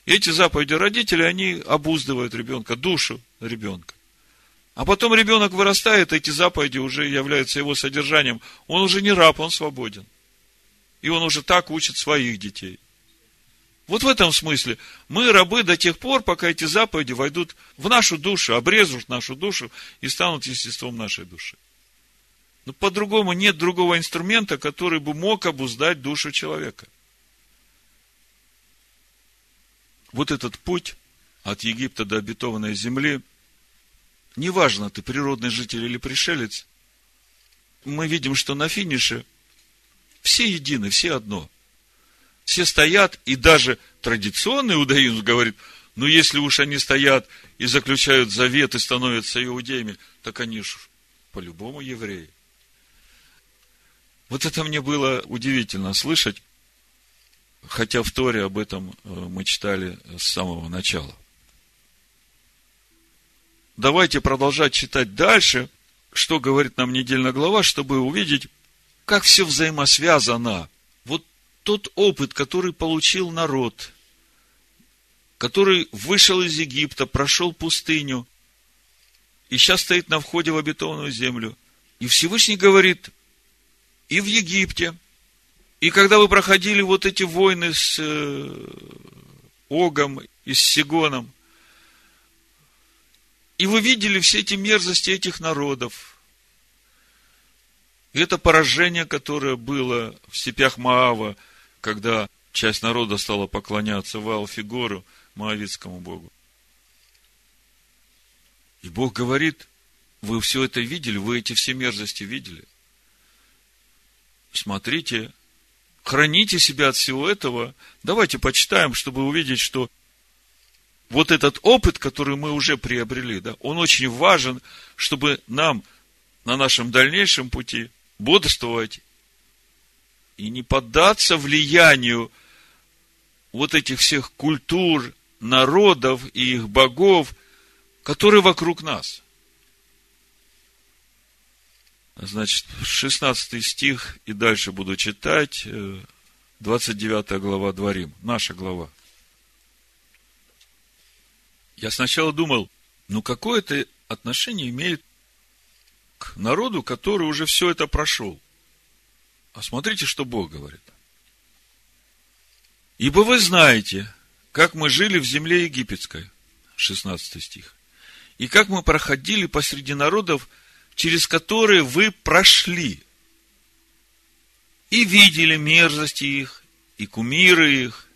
И эти заповеди родителей, они обуздывают ребенка, душу ребенка. А потом ребенок вырастает, эти заповеди уже являются его содержанием. Он уже не раб, он свободен. И он уже так учит своих детей. Вот в этом смысле мы рабы до тех пор, пока эти заповеди войдут в нашу душу, обрежут нашу душу и станут естеством нашей души. Но по-другому нет другого инструмента, который бы мог обуздать душу человека. вот этот путь от Египта до обетованной земли, неважно, ты природный житель или пришелец, мы видим, что на финише все едины, все одно. Все стоят, и даже традиционный иудаизм говорит, ну, если уж они стоят и заключают завет и становятся иудеями, так они же по-любому евреи. Вот это мне было удивительно слышать. Хотя в Торе об этом э, мы читали с самого начала. Давайте продолжать читать дальше, что говорит нам недельная глава, чтобы увидеть, как все взаимосвязано. Вот тот опыт, который получил народ, который вышел из Египта, прошел пустыню, и сейчас стоит на входе в обетованную землю. И Всевышний говорит, и в Египте – и когда вы проходили вот эти войны с э, Огом и с Сигоном, и вы видели все эти мерзости этих народов, и это поражение, которое было в степях Маава, когда часть народа стала поклоняться Ваал-Фигору, Моавитскому богу. И Бог говорит, вы все это видели, вы эти все мерзости видели. Смотрите, храните себя от всего этого. Давайте почитаем, чтобы увидеть, что вот этот опыт, который мы уже приобрели, да, он очень важен, чтобы нам на нашем дальнейшем пути бодрствовать и не поддаться влиянию вот этих всех культур, народов и их богов, которые вокруг нас. Значит, 16 стих и дальше буду читать. 29 э, глава Дворим, наша глава. Я сначала думал, ну какое это отношение имеет к народу, который уже все это прошел. А смотрите, что Бог говорит. Ибо вы знаете, как мы жили в земле египетской, 16 стих, и как мы проходили посреди народов, через которые вы прошли, и видели мерзости их, и кумиры их,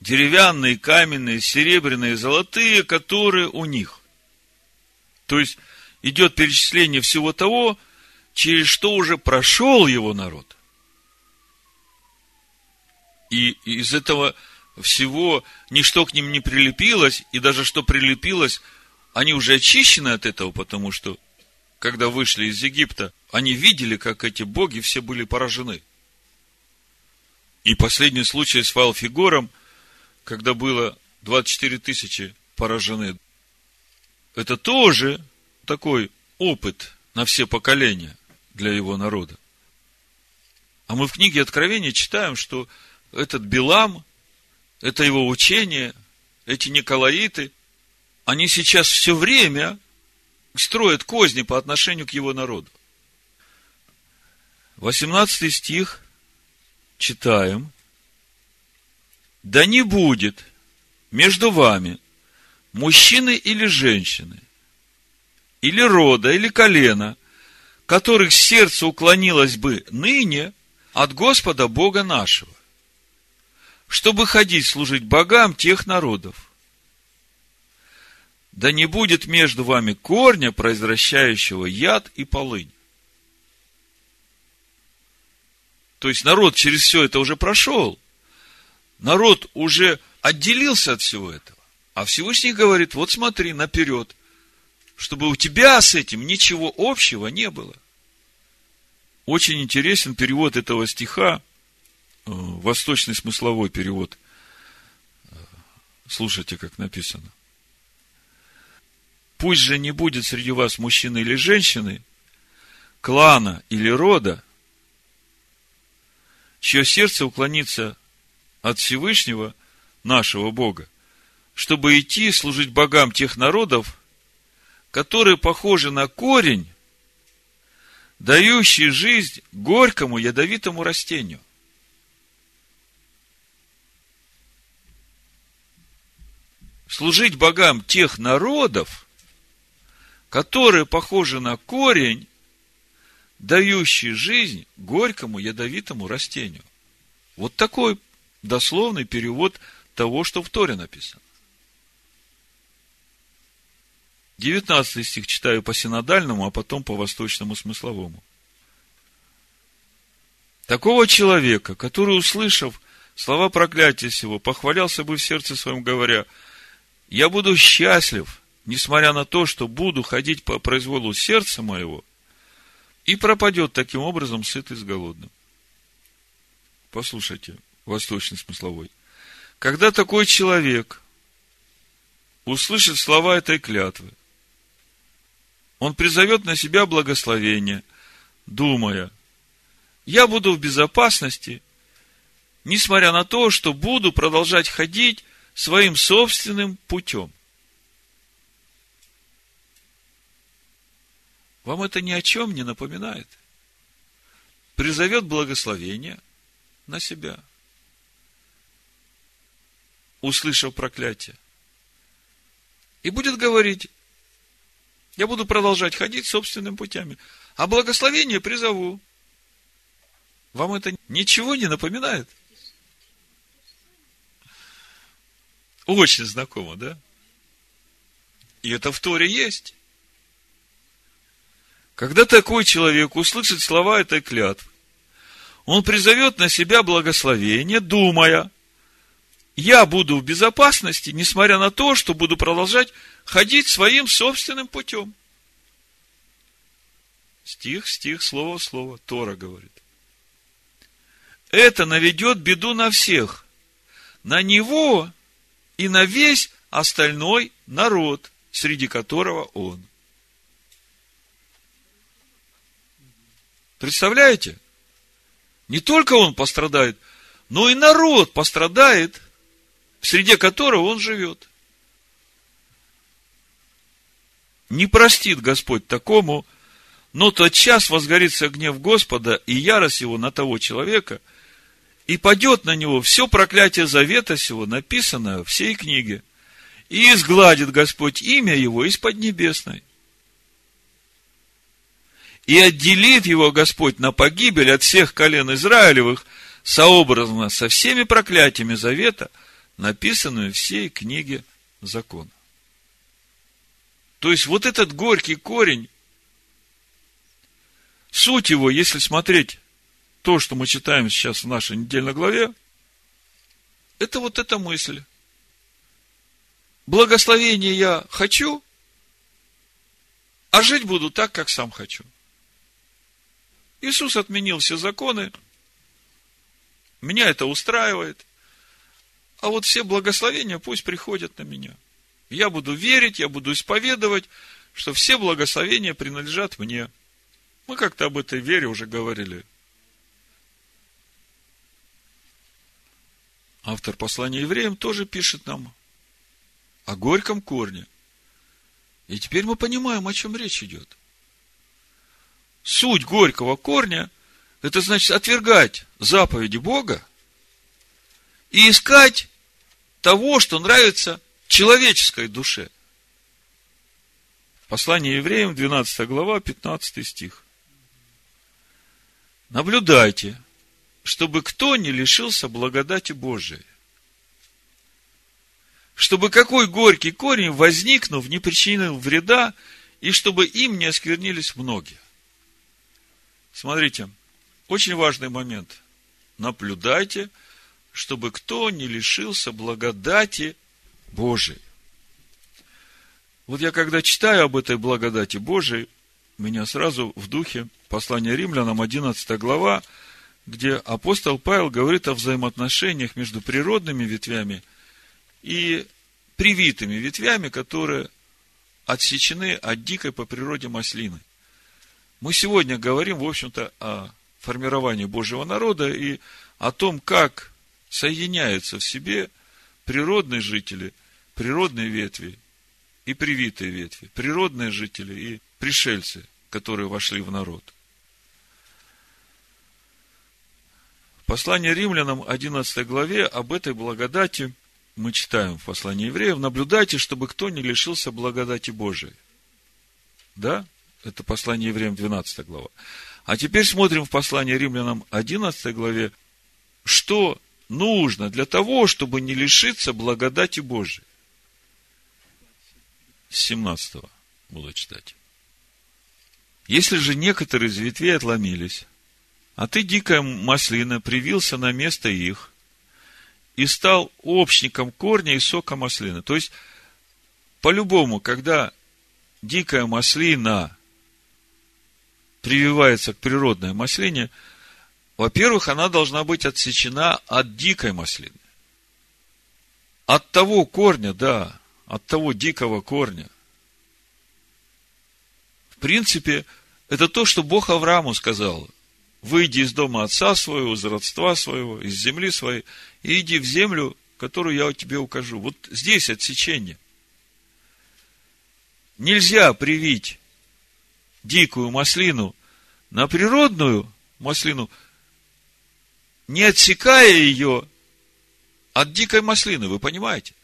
деревянные, каменные, серебряные, золотые, которые у них. То есть, идет перечисление всего того, через что уже прошел его народ. И из этого всего ничто к ним не прилепилось, и даже что прилепилось, они уже очищены от этого, потому что, когда вышли из Египта, они видели, как эти боги все были поражены. И последний случай с Валфигором, когда было 24 тысячи поражены, это тоже такой опыт на все поколения для его народа. А мы в книге Откровения читаем, что этот Билам, это его учение, эти Николаиты, они сейчас все время строят козни по отношению к его народу. 18 стих читаем. Да не будет между вами мужчины или женщины, или рода, или колена, которых сердце уклонилось бы ныне от Господа Бога нашего, чтобы ходить служить богам тех народов. Да не будет между вами корня, произвращающего яд и полынь. То есть народ через все это уже прошел. Народ уже отделился от всего этого. А Всевышний говорит, вот смотри, наперед, чтобы у тебя с этим ничего общего не было. Очень интересен перевод этого стиха, восточный смысловой перевод. Э, слушайте, как написано. Пусть же не будет среди вас мужчины или женщины, клана или рода, чье сердце уклонится от Всевышнего, нашего Бога, чтобы идти служить богам тех народов, которые похожи на корень, дающий жизнь горькому ядовитому растению. Служить богам тех народов, которые похожи на корень, дающий жизнь горькому ядовитому растению. Вот такой дословный перевод того, что в Торе написано. 19 стих читаю по синодальному, а потом по восточному смысловому. Такого человека, который, услышав слова проклятия сего, похвалялся бы в сердце своем, говоря, я буду счастлив, несмотря на то, что буду ходить по произволу сердца моего, и пропадет таким образом сытый с голодным. Послушайте, восточный смысловой. Когда такой человек услышит слова этой клятвы, он призовет на себя благословение, думая, я буду в безопасности, несмотря на то, что буду продолжать ходить своим собственным путем. Вам это ни о чем не напоминает? Призовет благословение на себя, услышав проклятие. И будет говорить, я буду продолжать ходить собственными путями. А благословение призову. Вам это ничего не напоминает? Очень знакомо, да? И это в Торе есть. Когда такой человек услышит слова этой клятвы, он призовет на себя благословение, думая, я буду в безопасности, несмотря на то, что буду продолжать ходить своим собственным путем. Стих, стих, слово, слово. Тора говорит. Это наведет беду на всех. На него и на весь остальной народ, среди которого он. Представляете? Не только он пострадает, но и народ пострадает, в среде которого он живет. Не простит Господь такому, но тот час возгорится гнев Господа и ярость его на того человека, и падет на него все проклятие завета сего, написанное в всей книге, и изгладит Господь имя его из Поднебесной. И отделит его Господь на погибель от всех колен Израилевых, сообразно со всеми проклятиями завета, написанными в всей книге закона. То есть, вот этот горький корень, суть его, если смотреть то, что мы читаем сейчас в нашей недельной главе, это вот эта мысль. Благословение я хочу, а жить буду так, как сам хочу. Иисус отменил все законы, меня это устраивает, а вот все благословения пусть приходят на меня. Я буду верить, я буду исповедовать, что все благословения принадлежат мне. Мы как-то об этой вере уже говорили автор послания евреям тоже пишет нам о горьком корне. И теперь мы понимаем, о чем речь идет. Суть горького корня – это значит отвергать заповеди Бога и искать того, что нравится человеческой душе. Послание евреям, 12 глава, 15 стих. Наблюдайте – чтобы кто не лишился благодати Божией. Чтобы какой горький корень, возникнув, не причинил вреда, и чтобы им не осквернились многие. Смотрите, очень важный момент. Наблюдайте, чтобы кто не лишился благодати Божией. Вот я когда читаю об этой благодати Божией, меня сразу в духе послания римлянам, 11 глава, где апостол Павел говорит о взаимоотношениях между природными ветвями и привитыми ветвями, которые отсечены от дикой по природе маслины. Мы сегодня говорим, в общем-то, о формировании Божьего народа и о том, как соединяются в себе природные жители, природные ветви и привитые ветви, природные жители и пришельцы, которые вошли в народ – Послание римлянам, 11 главе, об этой благодати мы читаем в послании евреев. Наблюдайте, чтобы кто не лишился благодати Божией. Да? Это послание евреям, 12 глава. А теперь смотрим в послании римлянам, 11 главе, что нужно для того, чтобы не лишиться благодати Божией. С 17 буду читать. Если же некоторые из ветвей отломились, а ты, дикая маслина, привился на место их и стал общником корня и сока маслины. То есть, по-любому, когда дикая маслина прививается к природной маслине, во-первых, она должна быть отсечена от дикой маслины. От того корня, да, от того дикого корня. В принципе, это то, что Бог Аврааму сказал – выйди из дома отца своего, из родства своего, из земли своей, и иди в землю, которую я тебе укажу. Вот здесь отсечение. Нельзя привить дикую маслину на природную маслину, не отсекая ее от дикой маслины, вы понимаете?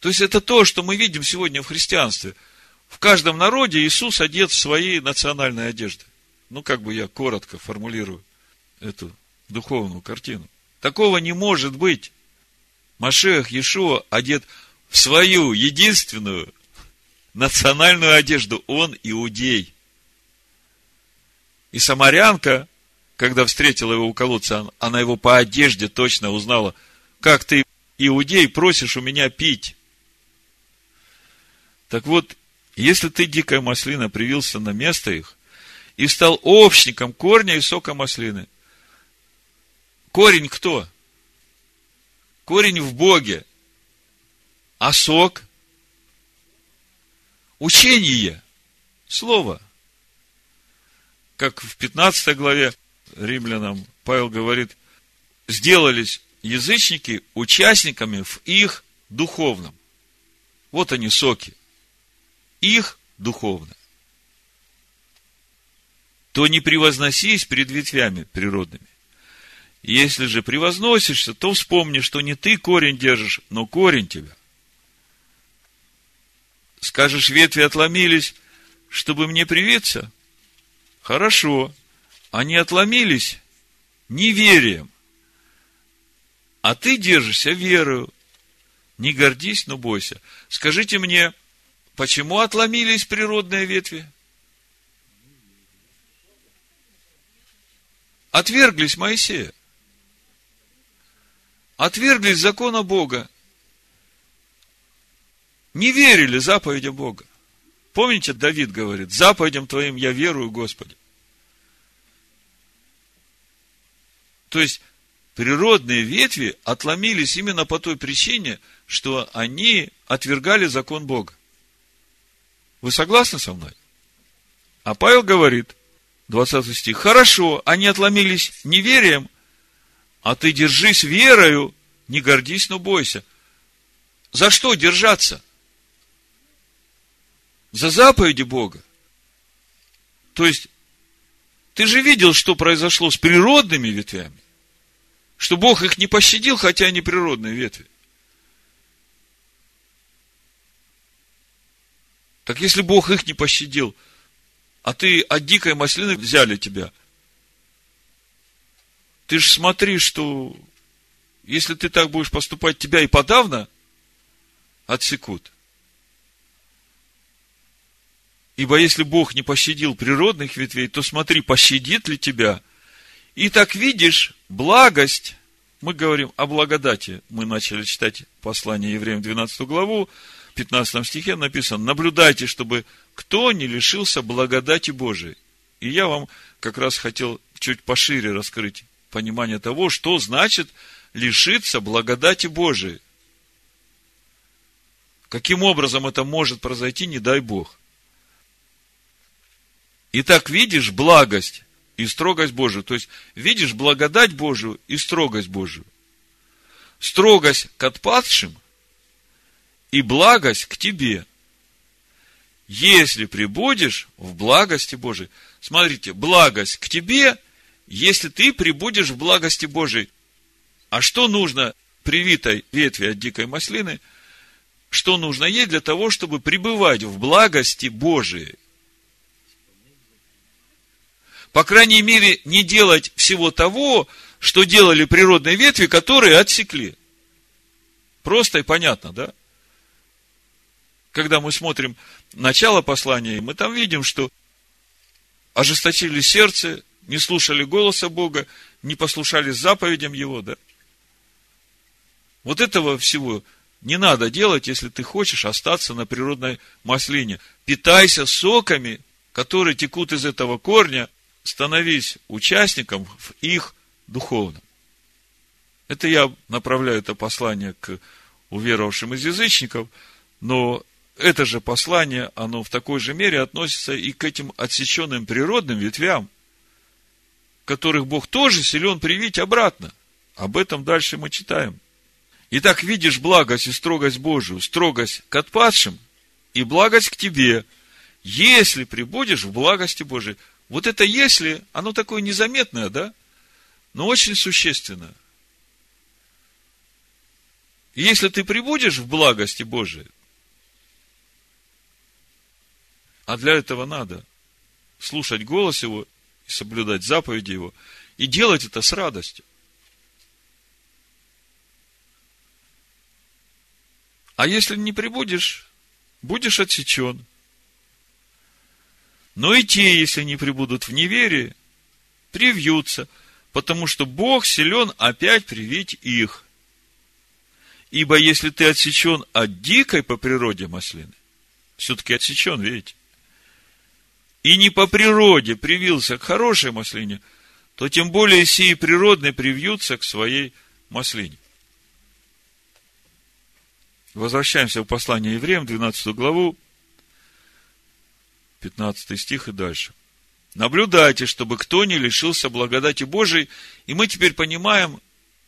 То есть это то, что мы видим сегодня в христианстве. В каждом народе Иисус одет в свои национальные одежды. Ну, как бы я коротко формулирую эту духовную картину. Такого не может быть. Машех Иешуа одет в свою единственную национальную одежду. Он иудей. И самарянка, когда встретила его у колодца, она его по одежде точно узнала. Как ты, иудей, просишь у меня пить? Так вот, если ты, дикая маслина, привился на место их, и стал общником корня и сока маслины. Корень кто? Корень в Боге. А сок? Учение. Слово. Как в 15 главе римлянам Павел говорит, сделались язычники участниками в их духовном. Вот они соки. Их духовное то не превозносись перед ветвями природными. Если же превозносишься, то вспомни, что не ты корень держишь, но корень тебя. Скажешь, ветви отломились, чтобы мне привиться? Хорошо. Они отломились неверием. А ты держишься верою. Не гордись, но бойся. Скажите мне, почему отломились природные ветви? Отверглись Моисея. Отверглись закона Бога. Не верили заповедям Бога. Помните, Давид говорит, заповедям Твоим я верую, Господи. То есть, природные ветви отломились именно по той причине, что они отвергали закон Бога. Вы согласны со мной? А Павел говорит, 20 стих, хорошо, они отломились неверием, а ты держись верою, не гордись, но бойся. За что держаться? За заповеди Бога. То есть, ты же видел, что произошло с природными ветвями что Бог их не пощадил, хотя они природные ветви. Так если Бог их не пощадил, а ты от дикой маслины взяли тебя, ты же смотри, что если ты так будешь поступать, тебя и подавно отсекут. Ибо если Бог не пощадил природных ветвей, то смотри, пощадит ли тебя – и так видишь, благость, мы говорим о благодати. Мы начали читать послание евреям 12 главу, в 15 стихе написано, наблюдайте, чтобы кто не лишился благодати Божией. И я вам как раз хотел чуть пошире раскрыть понимание того, что значит лишиться благодати Божией. Каким образом это может произойти, не дай Бог. Итак, видишь благость, и строгость Божию. То есть, видишь благодать Божию и строгость Божию. Строгость к отпадшим и благость к тебе. Если прибудешь в благости Божией. Смотрите, благость к тебе, если ты прибудешь в благости Божией. А что нужно привитой ветви от дикой маслины? Что нужно ей для того, чтобы пребывать в благости Божией? по крайней мере, не делать всего того, что делали природные ветви, которые отсекли. Просто и понятно, да? Когда мы смотрим начало послания, мы там видим, что ожесточили сердце, не слушали голоса Бога, не послушали заповедям Его, да? Вот этого всего не надо делать, если ты хочешь остаться на природной маслине. Питайся соками, которые текут из этого корня, становись участником в их духовном. Это я направляю это послание к уверовавшим из язычников, но это же послание, оно в такой же мере относится и к этим отсеченным природным ветвям, которых Бог тоже силен привить обратно. Об этом дальше мы читаем. Итак, видишь благость и строгость Божию, строгость к отпадшим и благость к тебе, если прибудешь в благости Божией. Вот это если, оно такое незаметное, да? Но очень существенное. Если ты прибудешь в благости Божией, а для этого надо слушать голос Его и соблюдать заповеди Его, и делать это с радостью. А если не прибудешь, будешь отсечен – но и те, если не прибудут в неверии, привьются, потому что Бог силен опять привить их. Ибо если ты отсечен от дикой по природе маслины, все-таки отсечен, видите, и не по природе привился к хорошей маслине, то тем более сии природные привьются к своей маслине. Возвращаемся в послание евреям, 12 главу, 15 стих и дальше. Наблюдайте, чтобы кто не лишился благодати Божией. И мы теперь понимаем,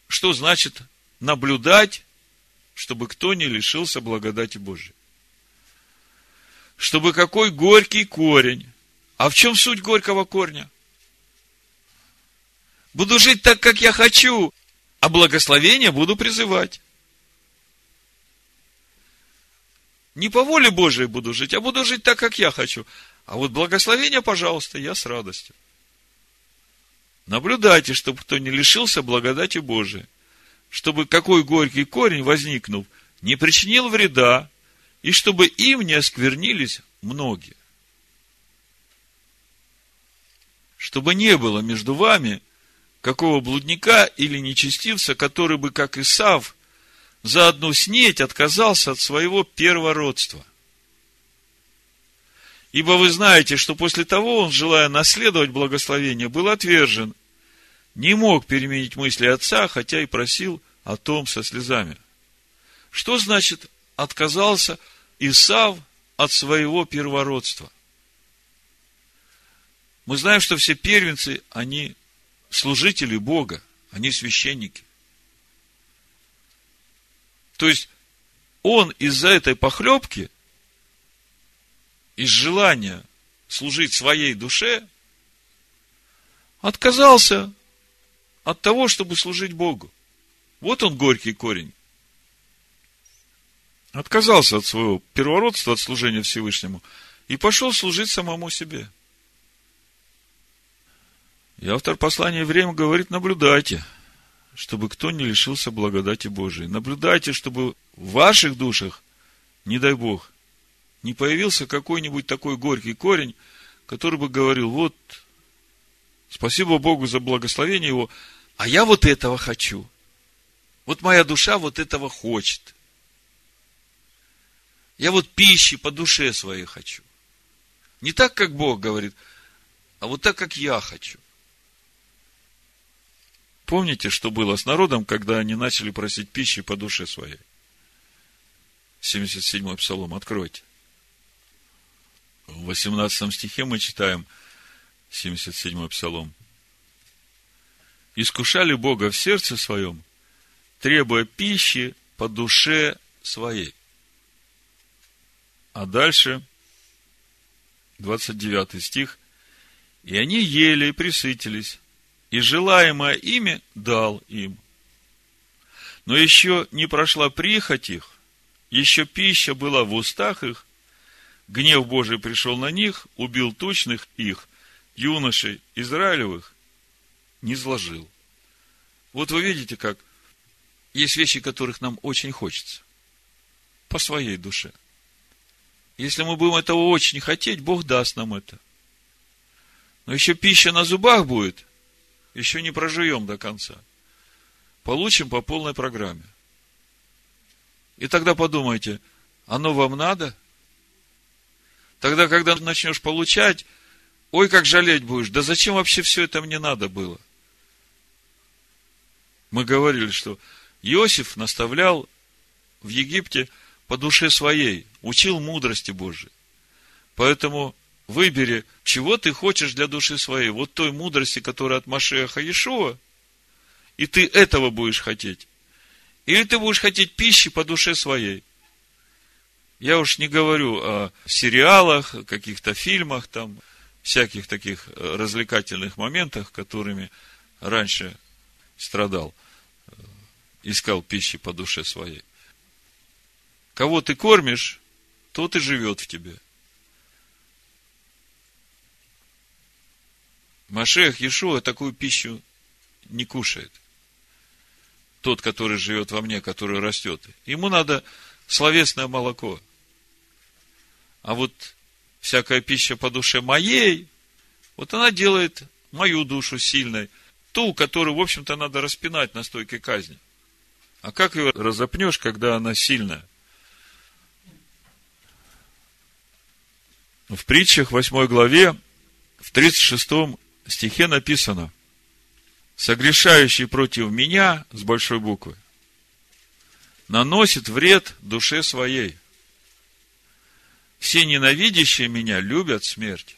что значит наблюдать, чтобы кто не лишился благодати Божией. Чтобы какой горький корень. А в чем суть горького корня? Буду жить так, как я хочу, а благословение буду призывать. Не по воле Божией буду жить, а буду жить так, как я хочу. А вот благословение, пожалуйста, я с радостью. Наблюдайте, чтобы кто не лишился благодати Божией. Чтобы какой горький корень, возникнув, не причинил вреда, и чтобы им не осквернились многие. Чтобы не было между вами какого блудника или нечестивца, который бы, как Исав, за одну снеть отказался от своего первородства. Ибо вы знаете, что после того он, желая наследовать благословение, был отвержен, не мог переменить мысли отца, хотя и просил о том со слезами. Что значит отказался Исав от своего первородства? Мы знаем, что все первенцы, они служители Бога, они священники. То есть, он из-за этой похлебки, из желания служить своей душе, отказался от того, чтобы служить Богу. Вот он горький корень. Отказался от своего первородства, от служения Всевышнему, и пошел служить самому себе. И автор послания Евреям говорит, наблюдайте – чтобы кто не лишился благодати Божией. Наблюдайте, чтобы в ваших душах, не дай Бог, не появился какой-нибудь такой горький корень, который бы говорил, вот, спасибо Богу за благословение его, а я вот этого хочу. Вот моя душа вот этого хочет. Я вот пищи по душе своей хочу. Не так, как Бог говорит, а вот так, как я хочу. Помните, что было с народом, когда они начали просить пищи по душе своей? 77-й псалом, откройте. В 18 стихе мы читаем 77-й псалом. Искушали Бога в сердце своем, требуя пищи по душе своей. А дальше, 29 стих. И они ели и присытились, и желаемое ими дал им. Но еще не прошла прихоть их, еще пища была в устах их, гнев Божий пришел на них, убил тучных их, юношей Израилевых, не сложил. Вот вы видите, как есть вещи, которых нам очень хочется. По своей душе. Если мы будем этого очень хотеть, Бог даст нам это. Но еще пища на зубах будет, еще не проживем до конца. Получим по полной программе. И тогда подумайте, оно вам надо? Тогда, когда начнешь получать, ой, как жалеть будешь, да зачем вообще все это мне надо было? Мы говорили, что Иосиф наставлял в Египте по душе своей, учил мудрости Божией. Поэтому Выбери, чего ты хочешь для души своей. Вот той мудрости, которая от Машеха Иешуа, и ты этого будешь хотеть. Или ты будешь хотеть пищи по душе своей. Я уж не говорю о сериалах, каких-то фильмах, там, всяких таких э, развлекательных моментах, которыми раньше страдал, э, искал пищи по душе своей. Кого ты кормишь, тот и живет в тебе. Машех Иешуа такую пищу не кушает. Тот, который живет во мне, который растет. Ему надо словесное молоко. А вот всякая пища по душе моей, вот она делает мою душу сильной. Ту, которую, в общем-то, надо распинать на стойке казни. А как ее разопнешь, когда она сильная? В притчах 8 главе, в 36 стихе написано, согрешающий против меня, с большой буквы, наносит вред душе своей. Все ненавидящие меня любят смерть.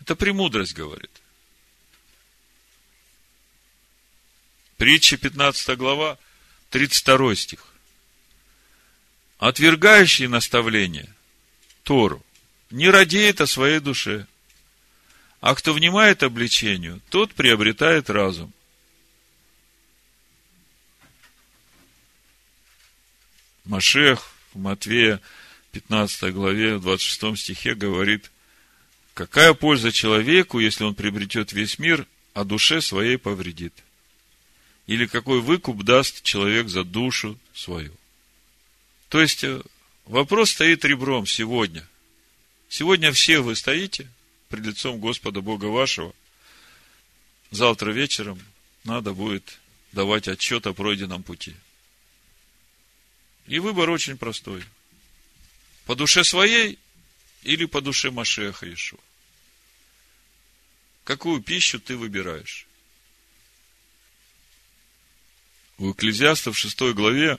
Это премудрость говорит. Притча 15 глава, 32 стих. Отвергающий наставление, Тору, не радеет о своей душе – А кто внимает обличению, тот приобретает разум. Машех в Матвея 15 главе, в 26 стихе говорит, какая польза человеку, если он приобретет весь мир, а душе своей повредит? Или какой выкуп даст человек за душу свою? То есть, э, вопрос стоит ребром сегодня. Сегодня все вы стоите пред лицом Господа Бога вашего. Завтра вечером надо будет давать отчет о пройденном пути. И выбор очень простой. По душе своей или по душе Машеха Иешуа? Какую пищу ты выбираешь? У Экклезиаста в 6 главе,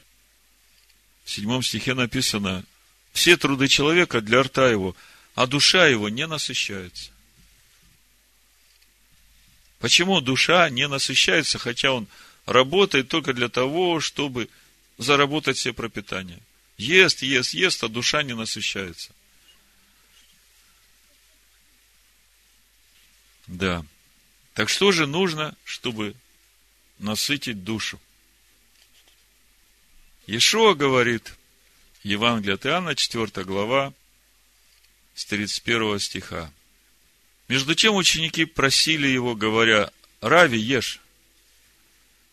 в 7 стихе написано, все труды человека для рта его, а душа его не насыщается. Почему душа не насыщается, хотя он работает только для того, чтобы заработать себе пропитание? Ест, ест, ест, а душа не насыщается. Да. Так что же нужно, чтобы насытить душу? Иешуа говорит, Евангелие от Иоанна, 4 глава, с 31 стиха. Между тем ученики просили его, говоря, Рави, ешь.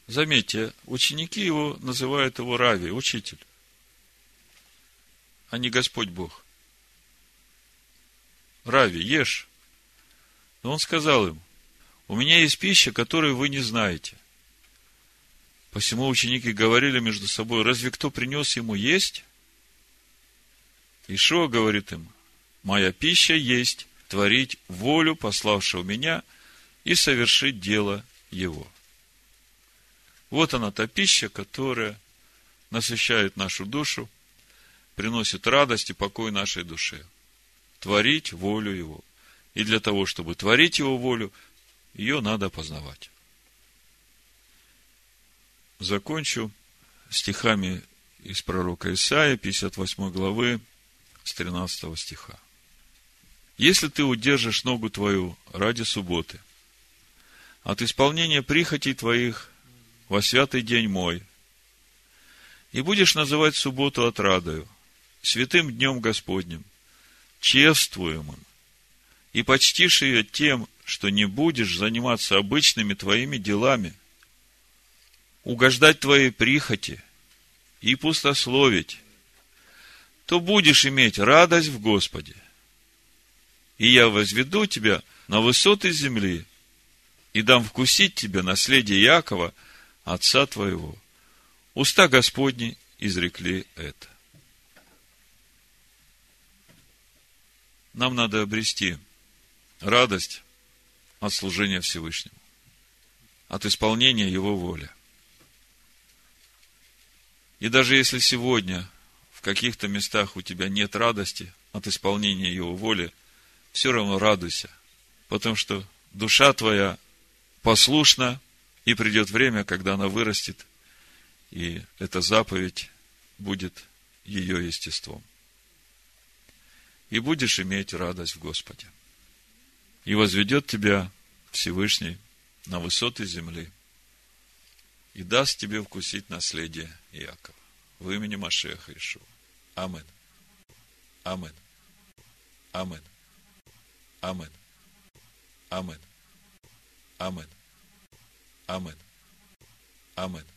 Заметьте, ученики его называют его Рави, учитель, а не Господь Бог. Рави, ешь. Но он сказал им, у меня есть пища, которую вы не знаете. Посему ученики говорили между собой, разве кто принес ему есть? Ишуа говорит им, моя пища есть творить волю пославшего меня и совершить дело его. Вот она та пища, которая насыщает нашу душу, приносит радость и покой нашей душе. Творить волю его. И для того, чтобы творить его волю, ее надо познавать. Закончу стихами из пророка Исаия, 58 главы, с 13 стиха. Если ты удержишь ногу твою ради субботы, от исполнения прихотей твоих во святый день мой, и будешь называть субботу отрадою, святым днем Господним, чествуемым, и почтишь ее тем, что не будешь заниматься обычными твоими делами, угождать твоей прихоти и пустословить, то будешь иметь радость в Господе и я возведу тебя на высоты земли, и дам вкусить тебе наследие Якова, отца твоего. Уста Господни изрекли это. Нам надо обрести радость от служения Всевышнему, от исполнения Его воли. И даже если сегодня в каких-то местах у тебя нет радости от исполнения Его воли – все равно радуйся, потому что душа твоя послушна, и придет время, когда она вырастет, и эта заповедь будет ее естеством. И будешь иметь радость в Господе. И возведет тебя Всевышний на высоты земли и даст тебе вкусить наследие Иакова. В имени Машеха Ишуа. Амин. Амин. Амин. Амен. Амен. Амен. Амен. Амен.